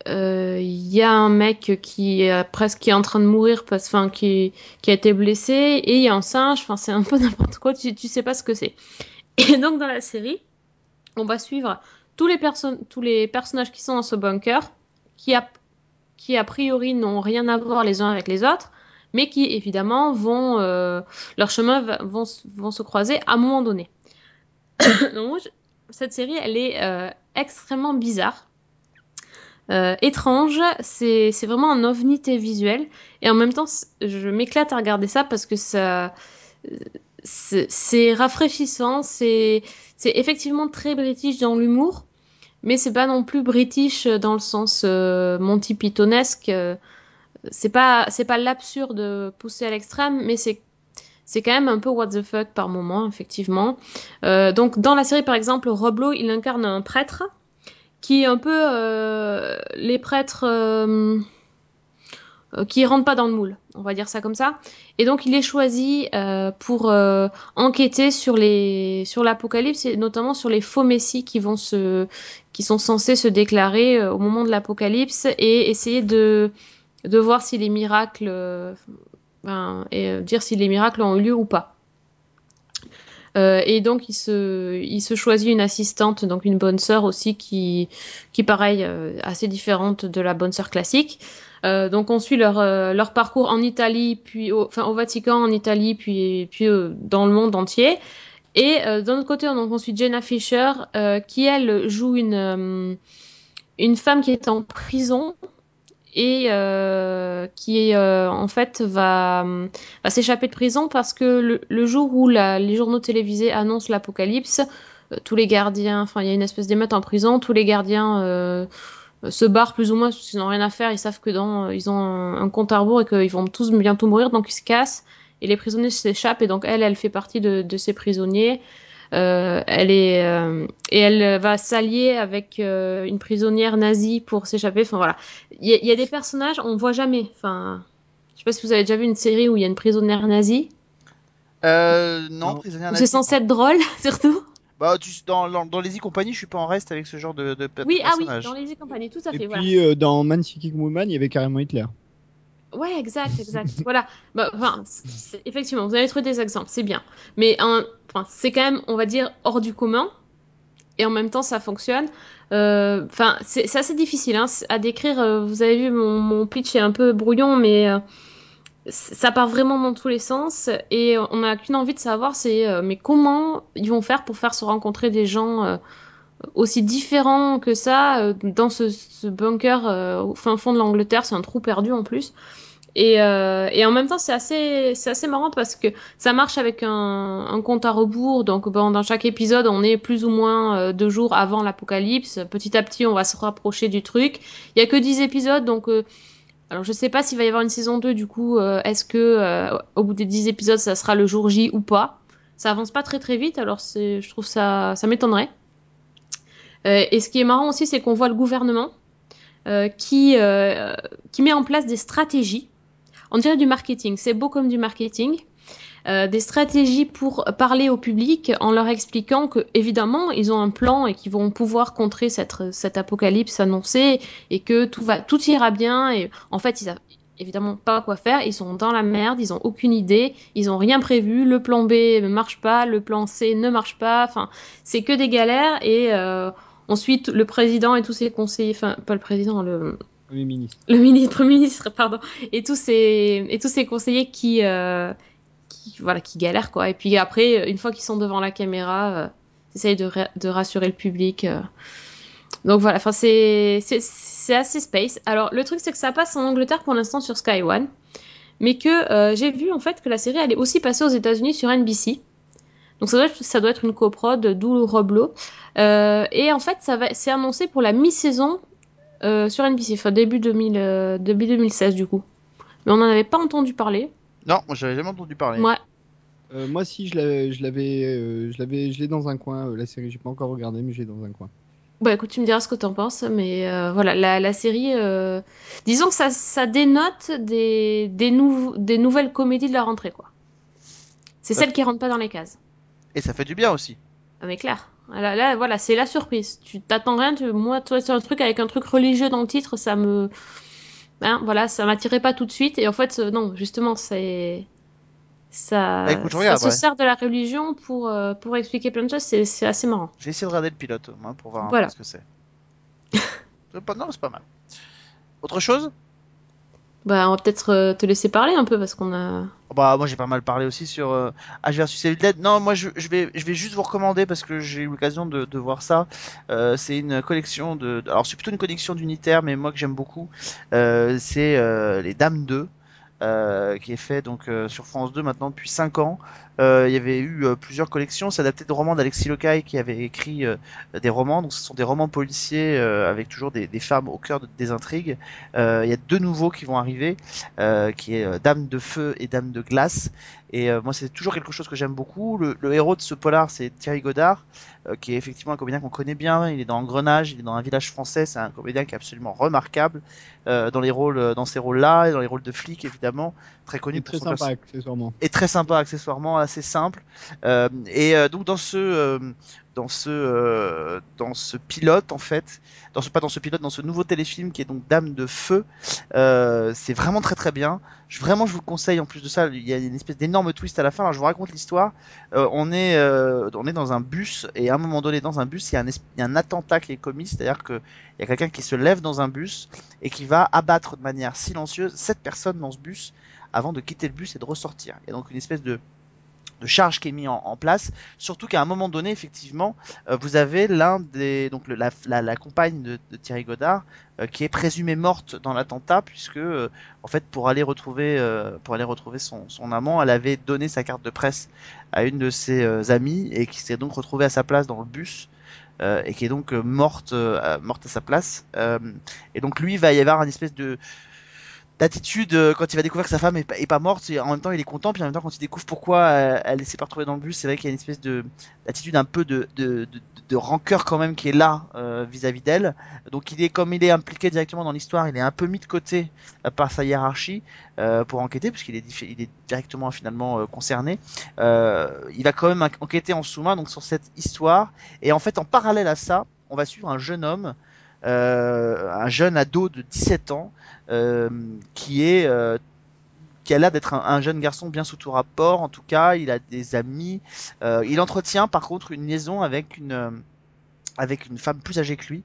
B: euh, il y a un mec qui est presque qui est en train de mourir parce, enfin, qui, qui a été blessé, et il y a un singe. Enfin, c'est un peu n'importe quoi. Tu, tu sais pas ce que c'est. Et donc dans la série, on va suivre tous les, personnes, tous les personnages qui sont dans ce bunker, qui a, qui a priori n'ont rien à voir les uns avec les autres, mais qui évidemment vont, euh, leurs chemins vont, vont se croiser à un moment donné. Donc, cette série, elle est euh, extrêmement bizarre. Euh, étrange, c'est vraiment un ovni visuel et en même temps je m'éclate à regarder ça parce que ça c'est c'est rafraîchissant, c'est c'est effectivement très british dans l'humour, mais c'est pas non plus british dans le sens euh, Monty Pythonesque. euh, c'est pas c'est pas l'absurde poussé à l'extrême, mais c'est c'est quand même un peu what the fuck par moment, effectivement. Euh, donc dans la série par exemple, Rob Lowe, il incarne un prêtre qui est un peu euh, les prêtres euh, euh, qui rentrent pas dans le moule, on va dire ça comme ça. Et donc il est choisi euh, pour euh, enquêter sur les sur l'apocalypse et notamment sur les faux messies qui vont se qui sont censés se déclarer euh, au moment de l'apocalypse et essayer de de voir si les miracles euh, et euh, dire si les miracles ont eu lieu ou pas. Euh, et donc il se, il se choisit une assistante, donc une bonne sœur aussi qui, qui pareil, euh, assez différente de la bonne sœur classique. Euh, donc on suit leur, euh, leur parcours en Italie, puis au, enfin, au Vatican, en Italie, puis, puis euh, dans le monde entier. Et euh, d'un autre côté, on, on suit Jenna Fisher, qui elle joue une, une femme qui est en prison et euh, qui euh, en fait va, va s'échapper de prison parce que le, jour où les journaux télévisés annoncent l'apocalypse, euh, tous les gardiens, enfin il y a une espèce d'émeute en prison, tous les gardiens euh, se barrent plus ou moins parce qu'ils n'ont rien à faire, ils savent que dans ils ont un, un compte à rebours et qu'ils vont tous bientôt mourir, donc ils se cassent et les prisonniers s'échappent et donc elle, elle fait partie de, de ces prisonniers. Euh, elle est euh, et elle va s'allier avec euh, une prisonnière nazie pour s'échapper. Enfin voilà, il y, a- il y a des personnages on voit jamais. Enfin, je sais pas si vous avez déjà vu une série où il y a une prisonnière nazie.
A: Euh, non,
C: Non.
A: prisonnière
B: Où c'est
A: nazie,
B: censé être drôle, surtout.
A: Bah, tu, dans, dans, dans les e-compagnies, je suis pas en reste avec ce genre de, de, de
B: Oui, ah oui, dans les compagnies, tout à
C: Et
B: fait. Voilà.
C: puis euh, dans Man Seeking Woman, il y avait carrément Hitler.
B: Ouais, exact, exact. voilà. Bah, effectivement, vous avez trouvé des exemples, c'est bien. Mais c'est quand même, on va dire, hors du commun. Et en même temps, ça fonctionne. Euh, Enfin, c'est c'est assez difficile hein, à décrire. Euh, Vous avez vu, mon, mon pitch est un peu brouillon, mais euh, ça part vraiment dans tous les sens. Et on n'a qu'une envie de savoir, c'est euh, mais comment ils vont faire pour faire se rencontrer des gens euh, aussi différents que ça euh, dans ce, ce bunker euh, au fin fond de l'Angleterre. C'est un trou perdu en plus. Et, euh, et en même temps, c'est assez, c'est assez marrant parce que ça marche avec un, un compte à rebours. Donc, bon, dans chaque épisode, on est plus ou moins euh, deux jours avant l'apocalypse. Petit à petit, on va se rapprocher du truc. Il y a que 10 épisodes, donc euh, alors je sais pas s'il va y avoir une saison 2 du coup. Est-ce que au bout des 10 épisodes, ça sera le jour J ou pas Ça avance pas très très vite, alors c'est, je trouve ça, ça m'étonnerait. Euh, et ce qui est marrant aussi, c'est qu'on voit le gouvernement euh, qui, euh, qui met en place des stratégies. On dirait du marketing, c'est beau comme du marketing. Des stratégies pour parler au public en leur expliquant que évidemment ils ont un plan et qu'ils vont pouvoir contrer cette, cette apocalypse annoncée et que tout va tout ira bien. Et en fait ils savent évidemment pas quoi faire. Ils sont dans la merde. Ils ont aucune idée. Ils ont rien prévu. Le plan B ne marche pas. Le plan C ne marche pas. Enfin c'est que des galères. Et ensuite le président et tous ses conseillers enfin pas le président le
C: Premier ministre.
B: le ministre, Premier ministre, pardon, et tous ces, et tous ces conseillers qui, euh, qui, voilà, qui galèrent, quoi. Et puis après, une fois qu'ils sont devant la caméra, euh, ils essayent de, de rassurer le public. euh. Donc voilà, enfin, c'est, assez space. Alors, le truc, c'est que ça passe en Angleterre pour l'instant sur Sky One, mais que j'ai vu, en fait, que la série allait aussi passer aux États-Unis sur NBC. Donc ça doit être, ça doit être une coprod, d'où Rob Lowe. Euh, et en fait, ça va, c'est annoncé pour la mi-saison euh, sur NBC, enfin début, 2000, euh, début 2016 du coup. Mais on n'en avait pas entendu parler.
A: Non, moi j'avais jamais entendu parler.
B: Ouais.
C: Euh, moi, si, je l'avais, je l'avais, je l'avais, je l'ai dans un coin. euh, la série, j'ai pas encore regardé, mais j'ai dans un coin.
B: Bah écoute, tu me diras ce que t'en penses, mais euh, voilà, la, la série, euh, disons que ça, ça dénote des, des, nou- des nouvelles comédies de la rentrée, quoi. C'est
A: Ouais.
B: celles qui rentrent pas dans les cases.
A: Et ça fait du bien aussi.
B: Ah mais clair. Là, là, voilà, c'est la surprise. Tu t'attends rien, tu... moi, toi, c'est un truc avec un truc religieux dans le titre, ça me... Hein, voilà, ça m'attirait pas tout de suite, et en fait, non, justement, c'est... Ça,
A: Bah, écoute,
B: ça
A: regarde,
B: se
A: ouais.
B: sert de la religion pour, euh, pour expliquer plein de choses, c'est c'est assez marrant.
A: J'ai essayé de regarder le pilote moi, pour voir un
B: Voilà.
A: peu ce que c'est. Non, c'est pas mal. Autre chose?
B: Bah, on va peut-être euh, te laisser parler un peu, parce qu'on a...
A: Bah moi j'ai pas mal parlé aussi sur euh, vs Evil Dead. Non moi je, je vais je vais juste vous recommander parce que j'ai eu l'occasion de, voir ça. Euh, c'est une collection de alors c'est plutôt une collection d'unitaires mais moi que j'aime beaucoup. Euh, c'est les Dames 2 euh, qui est fait donc euh, sur France 2 maintenant depuis 5 ans. Euh, il y avait eu euh, plusieurs collections, c'est de romans d'Alexis Locaille qui avait écrit euh, des romans. Donc ce sont des romans policiers euh, avec toujours des, des femmes au cœur de- des intrigues. Il y a deux nouveaux qui vont arriver qui est Dame de feu et Dame de glace. Et euh, moi, c'est toujours quelque chose que j'aime beaucoup. Le, le héros de ce polar, c'est Thierry Godard, euh, qui est effectivement un comédien qu'on connaît bien. Il est dans Engrenage, il est dans un village français. C'est un comédien qui est absolument remarquable euh, dans les rôles, euh, dans ces rôles-là, et dans les rôles de flic évidemment, très connu
C: C'est
A: pour
C: très
A: son
C: sympa, accessoirement.
A: et très sympa accessoirement, assez simple. Euh, et euh, donc dans ce euh, dans ce euh, dans ce pilote en fait, dans ce pas dans ce pilote, dans ce nouveau téléfilm qui est donc Dame de feu, euh, c'est vraiment très très bien. Vraiment je vous le conseille. En plus de ça, il y a une espèce d'énorme twist à la fin. Alors je vous raconte l'histoire. Euh, on est on est dans un bus et à un moment donné dans un bus il y a un, y a un attentat qui est commis, c'est-à-dire que il y a quelqu'un qui se lève dans un bus et qui va abattre de manière silencieuse sept personnes dans ce bus avant de quitter le bus et de ressortir. Il y a donc une espèce de, de charge qui est mise en, en place, surtout qu'à un moment donné, effectivement, euh, vous avez l'un des donc le- la, la, compagne de, de Thierry Godard euh, qui est présumée morte dans l'attentat puisque euh, en fait pour aller retrouver euh, pour aller retrouver son, son amant, elle avait donné sa carte de presse à une de ses euh, amies et qui s'est donc retrouvée à sa place dans le bus. euh, et qui est donc morte, morte à sa place. Et donc lui, il va y avoir une espèce de, d'attitude euh, quand il va découvrir que sa femme est, pas- morte en même temps il est content puis en même temps quand il découvre pourquoi euh, elle s'est pas retrouvée dans le bus c'est vrai qu'il y a une espèce de d'attitude un peu de, de, de, de rancœur quand même qui est là euh, vis-à-vis d'elle. Donc il est comme il est impliqué directement dans l'histoire il est un peu mis de côté par sa hiérarchie euh, pour enquêter puisqu'il est, il est directement finalement euh, concerné. Il va quand même enquêter en sous-main donc sur cette histoire. Et en fait en parallèle à ça on va suivre un jeune homme un jeune ado de 17 ans euh, qui est euh, qui a l'air d'être un, un jeune garçon bien sous tout rapport. En tout cas, il a des amis. Euh, il entretient par contre une liaison avec une euh, avec une femme plus âgée que lui.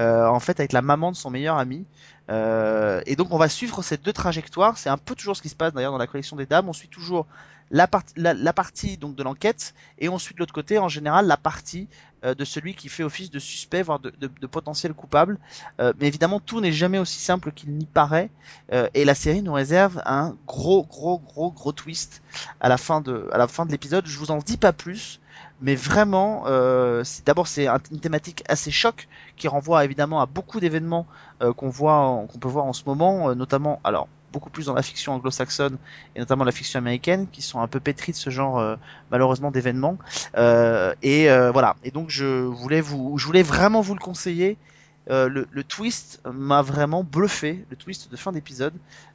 A: Euh, en fait, avec la maman de son meilleur ami. Euh, et donc, on va suivre ces deux trajectoires. C'est un peu toujours ce qui se passe d'ailleurs dans la collection des dames. On suit toujours la partie donc de l'enquête et on suit de l'autre côté en général la partie euh, de celui qui fait office de suspect voire de, potentiel coupable. Euh, mais évidemment tout n'est jamais aussi simple qu'il n'y paraît euh, et la série nous réserve un gros gros gros gros twist à la fin de à la fin de l'épisode. Je vous en dis pas plus mais vraiment euh, d'abord c'est un- une thématique assez choc qui renvoie évidemment à beaucoup d'événements euh, qu'on voit qu'on peut voir en ce moment euh, notamment alors beaucoup plus dans la fiction anglo-saxonne et notamment la fiction américaine, qui sont un peu pétris de ce genre euh, malheureusement d'événements. Euh, et euh, voilà. Et donc je voulais vous, je voulais vraiment vous le conseiller. Le, le twist m'a vraiment bluffé, le twist de fin d'épisode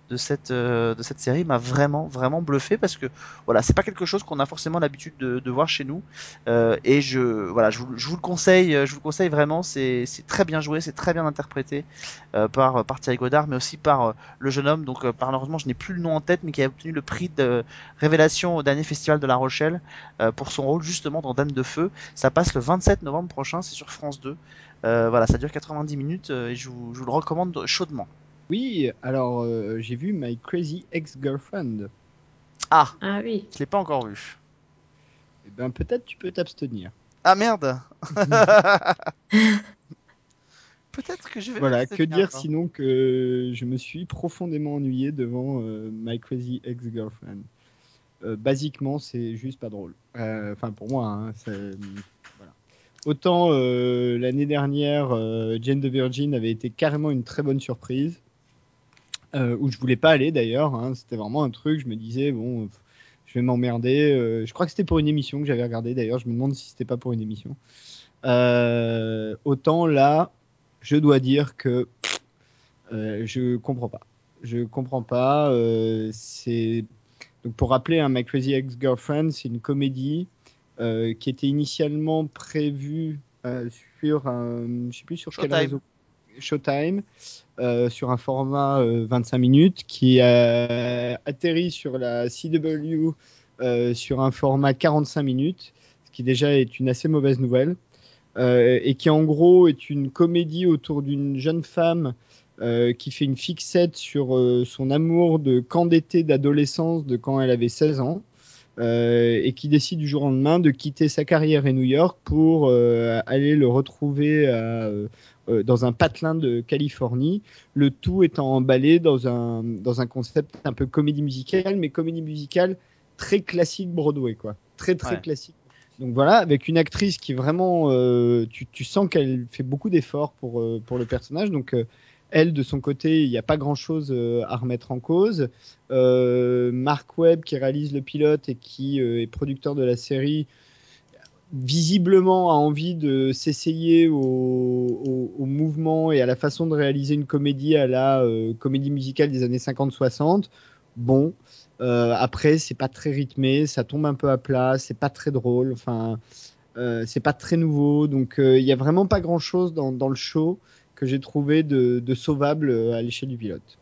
A: de cette euh, de cette série m'a vraiment vraiment bluffé parce que voilà c'est pas quelque chose qu'on a forcément l'habitude de, voir chez nous. Euh, et je voilà je vous, le conseille je vous le conseille vraiment. C'est très bien joué c'est très bien interprété euh, par par Thierry Godard mais aussi par le jeune homme. Donc malheureusement je n'ai plus le nom en tête mais qui a obtenu le prix de révélation au dernier festival de La Rochelle pour son rôle justement dans Dame de feu. Ça passe le 27 novembre prochain c'est sur France 2 euh, voilà ça dure 90 minutes et je vous le recommande chaudement
C: Oui, alors euh, j'ai vu My Crazy Ex-Girlfriend.
A: ah
B: Ah oui.
A: je l'ai pas encore vu
C: Eh ben peut-être tu peux t'abstenir.
A: Ah merde Peut-être que je vais.
C: Voilà, que dire sinon que je me suis profondément ennuyé devant euh, My Crazy Ex-Girlfriend. Euh, basiquement, c'est juste pas drôle. Euh, Enfin, pour moi, hein, c'est- voilà. Autant euh, l'année dernière, euh, Jane the Virgin avait été carrément une très bonne surprise, euh, où je voulais pas aller d'ailleurs. hein. C'était vraiment un truc, je me disais, bon, je vais m'emmerder. Euh, je crois que c'était pour une émission que j'avais regardé d'ailleurs, je me demande si c'était pas pour une émission. Euh, autant là, je dois dire que je comprends pas. Je comprends pas. c'est donc pour rappeler, un My Crazy Ex-Girlfriend, c'est une comédie qui était initialement prévue sur un, je sais plus sur quel réseau, Showtime, euh, sur un format euh, 25 minutes, qui a atterri sur la CW euh, sur un format 45 minutes, ce qui déjà est une assez mauvaise nouvelle euh, et qui en gros est une comédie autour d'une jeune femme euh, qui fait une fixette sur euh, son amour de camp d'été d'adolescence de quand elle avait 16 ans euh, et qui décide du jour au lendemain de quitter sa carrière à New York pour euh, aller le retrouver à, euh, dans un patelin de Californie, le tout étant emballé dans un, dans un concept un peu comédie musicale, mais comédie musicale très classique Broadway, quoi. Très très
A: Ouais.
C: classique. Donc voilà, avec une actrice qui vraiment, euh, tu, tu sens qu'elle fait beaucoup d'efforts pour, euh, pour le personnage. Donc euh, elle, de son côté, il n'y a pas grand-chose à remettre en cause. Mark Webb, qui réalise le pilote et qui est producteur de la série, visiblement a envie de s'essayer au, au- au mouvement et à la façon de réaliser une comédie à la euh, comédie musicale des années 50-60. Bon, euh, après, c'est pas très rythmé, ça tombe un peu à plat, c'est pas très drôle, enfin, euh, c'est pas très nouveau. Donc, il y a vraiment pas grand chose dans, dans le show que j'ai trouvé de, de sauvable à l'échelle du pilote.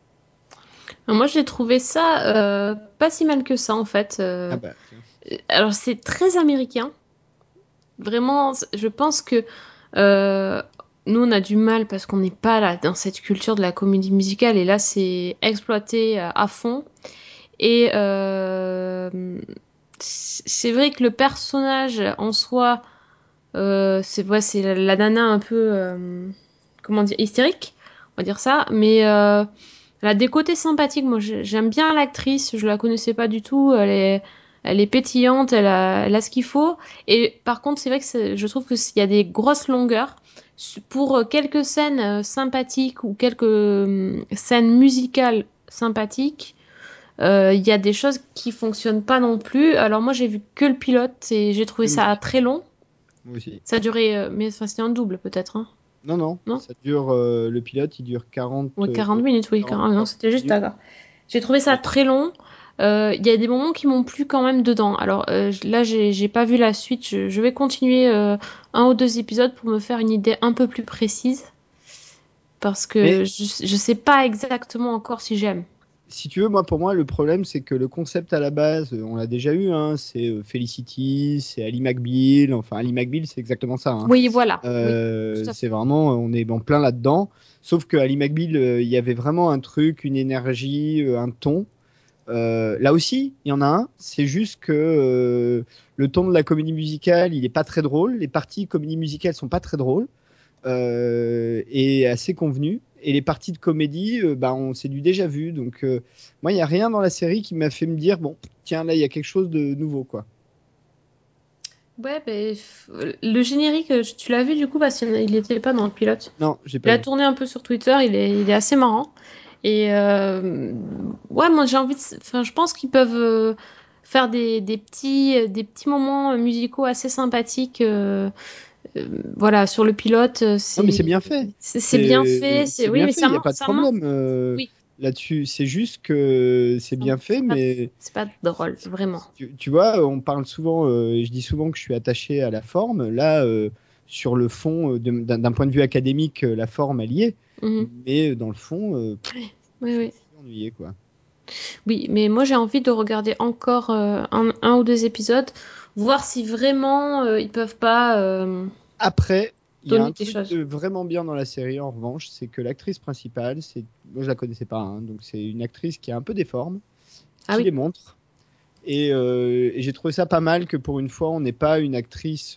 B: Moi, j'ai trouvé ça euh, pas si mal que ça, en fait. Euh,
C: Ah bah,
B: Alors, c'est très américain. Vraiment, je pense que euh, nous, on a du mal parce qu'on n'est pas là dans cette culture de la comédie musicale. Et là, c'est exploité euh, à fond. Et euh, c'est vrai que le personnage en soi, c'est la, la nana un peu, comment dire, hystérique, on va dire ça. Mais elle a des côtés sympathiques. Moi, j'ai- j'aime bien l'actrice. Je la connaissais pas du tout. Elle est, elle est pétillante. Elle a, elle a ce qu'il faut. Et par contre, c'est vrai que je trouve que s'il y a des grosses longueurs pour euh, quelques scènes euh, sympathiques ou quelques euh, scènes musicales sympathiques. euh, Il y a des choses qui fonctionnent pas non plus. Alors moi j'ai vu que le pilote et j'ai trouvé ça très long.
C: moi aussi.
B: Ça a duré, euh, mais enfin, c'était un double peut-être. Hein.
C: Non, non,
B: Non
C: ça dure, euh, le pilote, il dure 40.
B: Ouais,
C: euh,
B: 40 minutes, oui.
C: 40,
B: 40, non, c'était juste d'accord. J'ai trouvé ça très long. Euh, Il y a des moments qui m'ont plu quand même dedans. Alors euh, je- là, j'ai pas vu la suite. Je, je vais continuer euh, un ou deux épisodes pour me faire une idée un peu plus précise. Parce que
C: Mais-
B: je, je sais pas exactement encore si j'aime.
C: si tu veux, moi, pour moi, le problème, c'est que le concept à la base, euh, on l'a déjà eu, hein, c'est euh, Felicity, c'est Ali McBeal, enfin, Ali McBeal, c'est exactement ça. hein.
B: Oui, voilà.
C: Euh, c'est vraiment, on est en plein là-dedans. Sauf que Ali McBeal, euh, il y avait vraiment un truc, une énergie, euh, un ton. Euh, là aussi, il y en a un. C'est juste que euh, le ton de la comédie musicale, il est pas très drôle. Les parties comédie musicale sont pas très drôles euh, et assez convenues. Et les parties de comédie, bah, on c'est du déjà vu. Donc, moi, il y a rien dans la série qui m'a fait me dire, bon, tiens, là, il y a quelque chose de nouveau, quoi.
B: Ouais, ben, le générique, tu l'as vu du coup parce qu'il n'était pas dans le pilote.
C: Non, j'ai
B: Il
C: pas.
B: a
C: vu.
B: tourné un peu sur Twitter, il est, il est assez marrant. Et euh, ouais, moi j'ai envie de. Enfin, je pense qu'ils peuvent euh, faire des, des petits, des petits moments musicaux assez sympathiques. euh, euh, voilà, sur le pilote. euh,
C: Non, mais c'est bien fait.
B: C'est c'est bien fait. C'est oui, mais
C: fait,
B: ça
C: il n'y a pas de problème euh,
B: Oui.
C: là-dessus. C'est juste que c'est bien fait, mais
B: C'est pas drôle, vraiment.
C: tu, tu vois, on parle souvent, euh, je dis souvent que je suis attaché à la forme. Là, euh, sur le fond, euh, d'un point de vue académique, euh, la forme, est.
B: Mhm.
C: Mais dans le fond, euh,
B: Oui, oui.
C: ennuyé, quoi.
B: Oui, mais moi j'ai envie de regarder encore euh, un, un ou deux épisodes, voir si vraiment euh, ils peuvent pas. euh,
C: Après, il y a un truc de vraiment bien dans la série, en revanche, c'est que l'actrice principale, c'est, moi je la connaissais pas, hein, donc c'est une actrice qui a un peu des formes,
B: Ah
C: qui
B: oui.
C: les montre. Et, euh, et j'ai trouvé ça pas mal que pour une fois, on n'ait pas une actrice,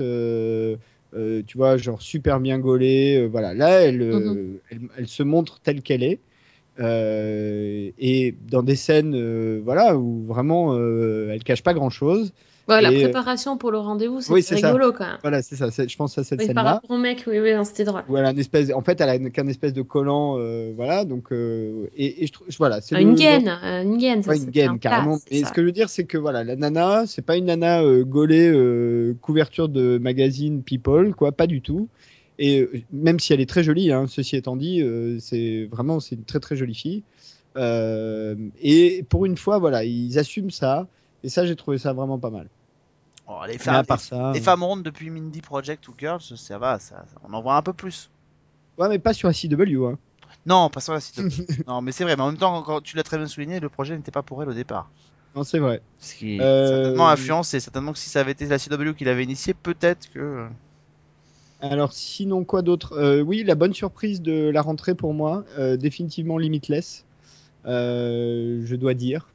C: euh, tu vois, genre super bien gaulée. euh, voilà, là, elle, euh,
B: Mhm.
C: elle, elle se montre telle qu'elle est. Euh, et dans des scènes, euh, voilà, où vraiment, euh, elle cache pas grand chose.
B: Ouais, la
C: Et, euh,
B: préparation pour le rendez-vous, c'est
C: oui, c'est ça.
B: rigolo quand même.
C: Voilà, c'est ça. Je pense à cette
B: Oui, par
C: scène-là.
B: rapport au mec, oui, oui, c'était drôle.
C: Où elle a une espèce, en fait, elle a qu'un espèce de collant, euh, voilà. Donc, euh, et, et je trouve, voilà, c'est
B: Ah,
C: le-
B: une gaine, euh, une gaine, ça
C: Ouais, une gaine
B: en
C: carrément.
B: place, ça.
C: ce que je veux dire, c'est que voilà, la nana, c'est pas une nana gaulée couverture de magazine People, quoi, pas du tout. Et même si elle est très jolie, hein, ceci étant dit, c'est vraiment c'est une très très jolie fille. Et pour une fois, voilà, ils assument ça. Et ça, j'ai trouvé ça vraiment pas mal.
A: Oh, les, femmes,
C: à part ça,
A: les
C: euh,
A: femmes rondes depuis Mindy Project ou Girls, ça va, ça, ça- on en voit un peu plus.
C: ouais, mais pas sur la CW. Hein.
A: Non, passons à la CW. non, mais c'est vrai, mais en même temps, quand tu l'as très bien souligné, le projet n'était pas pour elle au départ.
C: Non, c'est vrai.
A: Ce qui
C: Euh,
A: certainement influence, et certainement que si ça avait été la CW qui l'avait initié, peut-être que.
C: Alors sinon quoi d'autre? Euh, Oui, la bonne surprise de la rentrée pour moi, euh, définitivement Limitless, je dois dire,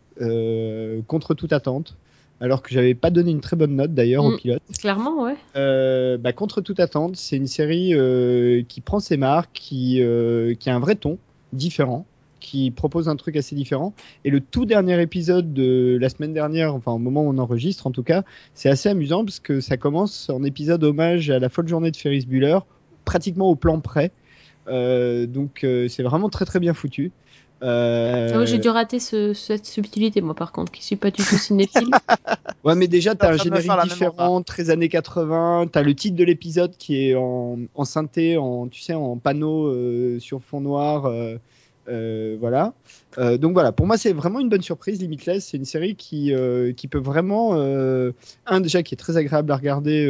C: contre toute attente. Alors que j'avais pas donné une très bonne note d'ailleurs au
B: Mm.
C: pilote.
B: Clairement, ouais.
C: Euh, bah, contre toute attente, c'est une série euh, qui prend ses marques, qui, euh, qui a un vrai ton différent, qui propose un truc assez différent. Et le tout dernier épisode de la semaine dernière, enfin au moment où on enregistre en tout cas, c'est assez amusant parce que ça commence en épisode hommage à la folle journée de Ferris Bueller, pratiquement au plan près. Euh, donc euh, c'est vraiment très très bien foutu. Euh,
B: Ah oui, J'ai dû rater ce- cette subtilité, moi, par contre, qui suis pas du tout cinéphile.
C: Ouais, mais déjà, t'as un générique différent, très années 80. T'as le titre de l'épisode qui est en, en synthé, en, tu sais, en panneau euh, sur fond noir. euh, euh, voilà. Euh, donc voilà, pour moi, c'est vraiment une bonne surprise. Limitless, c'est une série qui, euh, qui peut vraiment, un déjà qui est très agréable à regarder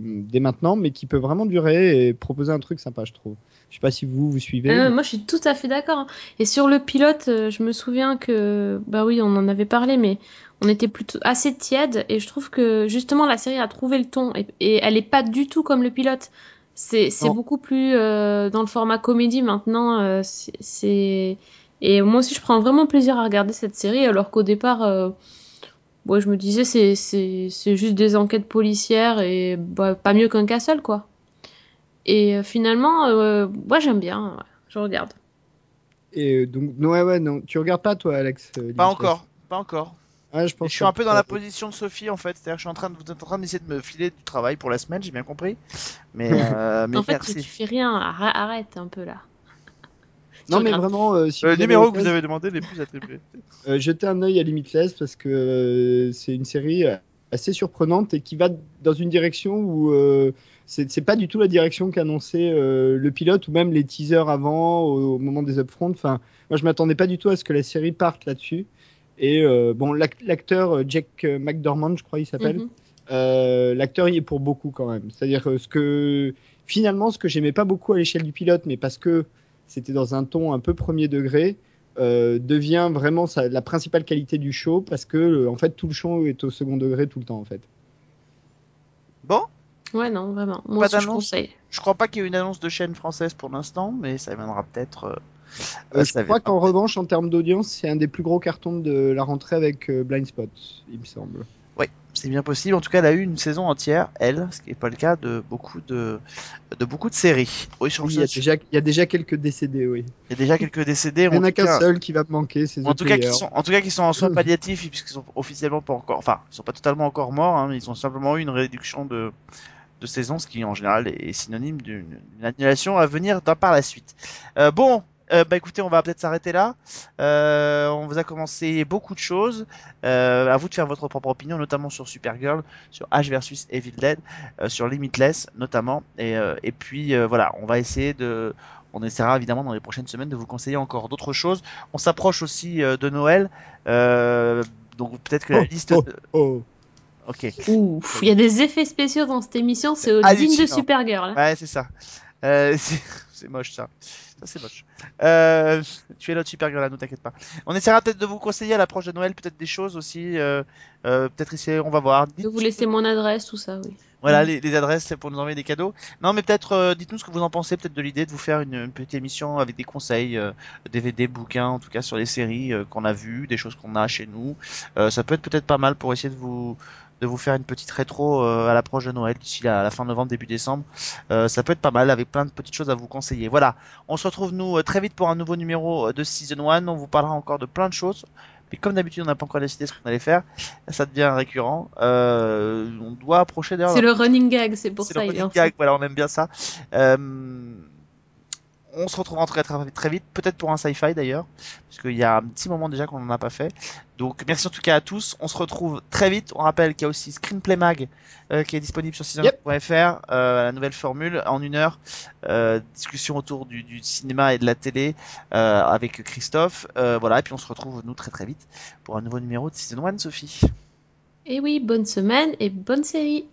C: dès maintenant, mais qui peut vraiment durer et proposer un truc sympa, je trouve. Je sais pas si vous vous suivez.
B: Moi, je suis tout à fait d'accord. hein. Et sur le pilote, je me souviens que, bah oui, on en avait parlé, mais on était plutôt assez tiède. Et je trouve que justement, la série a trouvé le ton. Et, et elle est pas du tout comme le pilote. C'est beaucoup plus euh, dans le format comédie maintenant. euh, c'est- et moi aussi, je prends vraiment plaisir à regarder cette série, alors qu'au départ, euh, ouais, je me disais c'est c'est c'est juste des enquêtes policières et bah, pas mieux qu'un castle, quoi. Et euh, finalement, euh, moi j'aime bien, ouais, je regarde.
C: Et donc, non, ouais, ouais, non. Tu regardes pas, toi, Alex euh,
A: Pas encore, pas encore.
C: Je
A: Et
C: pense
A: je suis un peu dans la
C: position
A: de Sophie en fait, c'est-à-dire que je suis en train de, vous êtes en train d'essayer de me filer du travail pour la semaine, j'ai bien compris. Mais, euh, mais
B: en fait,
A: merci.
B: tu fais rien, arrête, un peu là.
C: Non, mais vraiment, euh, si
A: le
C: vous avez
A: numéro que vous avez demandé n'est plus attribué.
C: Euh, jetez un œil à Limitless parce que euh, c'est une série euh, assez surprenante et qui va dans une direction où euh, c'est c'est pas du tout la direction qu'annonçait euh, le pilote ou même les teasers avant au, au moment des upfronts. Enfin, moi je m'attendais pas du tout à ce que la série parte là-dessus. Et euh, bon, l'ac- l'acteur euh, Jack McDormand, je crois il s'appelle,
B: Mhm.
C: euh, l'acteur y est pour beaucoup quand même. C'est-à-dire euh, ce que finalement ce que j'aimais pas beaucoup à l'échelle du pilote, mais parce que c'était dans un ton un peu premier degré, euh, devient vraiment sa- la principale qualité du show parce que euh, en fait tout le show est au second degré tout le temps en fait.
A: Bon,
B: Ouais, non, vraiment.
A: Pas
B: Moi aussi, je
A: d'annonce
B: conseille.
A: je crois pas qu'il y ait une annonce de chaîne française pour l'instant, mais ça viendra peut-être. euh,
C: Euh, je crois qu'en revanche en termes d'audience c'est un des plus gros cartons de la rentrée avec euh, Blind Spot, il me semble.
A: Oui, c'est bien possible. En tout cas, elle a eu une saison entière, elle, ce qui n'est pas le cas de beaucoup de, de beaucoup de séries. Oui,
C: il, y a déjà, il y a déjà quelques décédés, oui.
A: il y a déjà quelques décédés.
C: Il n'y en a qu'un seul qui va me manquer, c'est
A: En tout, cas, qui sont, en tout cas, qui sont en soins palliatifs, puisqu'ils sont officiellement pas encore, enfin, ils sont pas totalement encore morts, hein, mais ils ont simplement eu une réduction de, de saison, ce qui en général est synonyme d'une d'une annulation à venir dans- par la suite. Euh, bon, euh, bah écoutez, on va peut-être s'arrêter là. Euh, on vous a commencé beaucoup de choses. Euh, à vous de faire votre propre opinion, notamment sur Supergirl, sur H versus Evil Dead, euh, sur Limitless notamment. Et, euh, et puis euh, voilà, on va essayer de, on essaiera évidemment dans les prochaines semaines de vous conseiller encore d'autres choses. On s'approche aussi euh, de Noël, euh, donc peut-être que la
C: Oh,
A: liste.
C: oh, oh.
A: Ok.
B: Ouf, il y a des effets spéciaux dans cette émission, c'est digne de. Supergirl.
A: Ouais, c'est ça. Euh, c'est moche ça. Ça c'est moche. Euh, tu es notre Supergirl, là, ne t'inquiète pas. On essaiera peut-être de vous conseiller à l'approche de Noël peut-être des choses aussi. euh, euh, peut-être essayer, on va voir.
B: Je vais vous laisser mon adresse, tout ça, oui.
A: Voilà
B: Mm.
A: les, les adresses c'est pour nous envoyer des cadeaux. Non mais peut-être dites-nous ce que vous en pensez peut-être de l'idée de vous faire une, une petite émission avec des conseils, DVD, bouquins en tout cas sur les séries qu'on a vues, des choses qu'on a chez nous. Ça peut être peut-être pas mal pour essayer de vous de vous faire une petite rétro à l'approche de Noël d'ici la, la fin novembre début décembre. Ça peut être pas mal avec plein de petites choses à vous conseiller. Voilà, on se retrouve nous euh, très vite pour un nouveau numéro euh, de Season 1. On vous parlera encore de plein de choses. Mais comme d'habitude, on n'a pas encore décidé ce qu'on allait faire. Ça devient récurrent. Euh, on doit approcher d'ailleurs
B: C'est le running gag, c'est pour
A: c'est
B: ça.
A: le
B: il est
A: running gag, voilà, on aime bien ça. Euh, on se retrouvera très très, très vite, peut-être pour un sci-fi d'ailleurs, parce qu'il y a un petit moment déjà qu'on n'en a pas fait. Donc merci en tout cas à tous, on se retrouve très vite. On rappelle qu'il y a aussi Screenplay Mag euh, qui est disponible sur season.fr, euh, la nouvelle formule en une heure, euh, discussion autour du, du cinéma et de la télé euh, avec Christophe. Euh, voilà, et puis on se retrouve nous très très vite pour un nouveau numéro de Season 1, Sophie.
B: Et oui, bonne semaine et bonne série.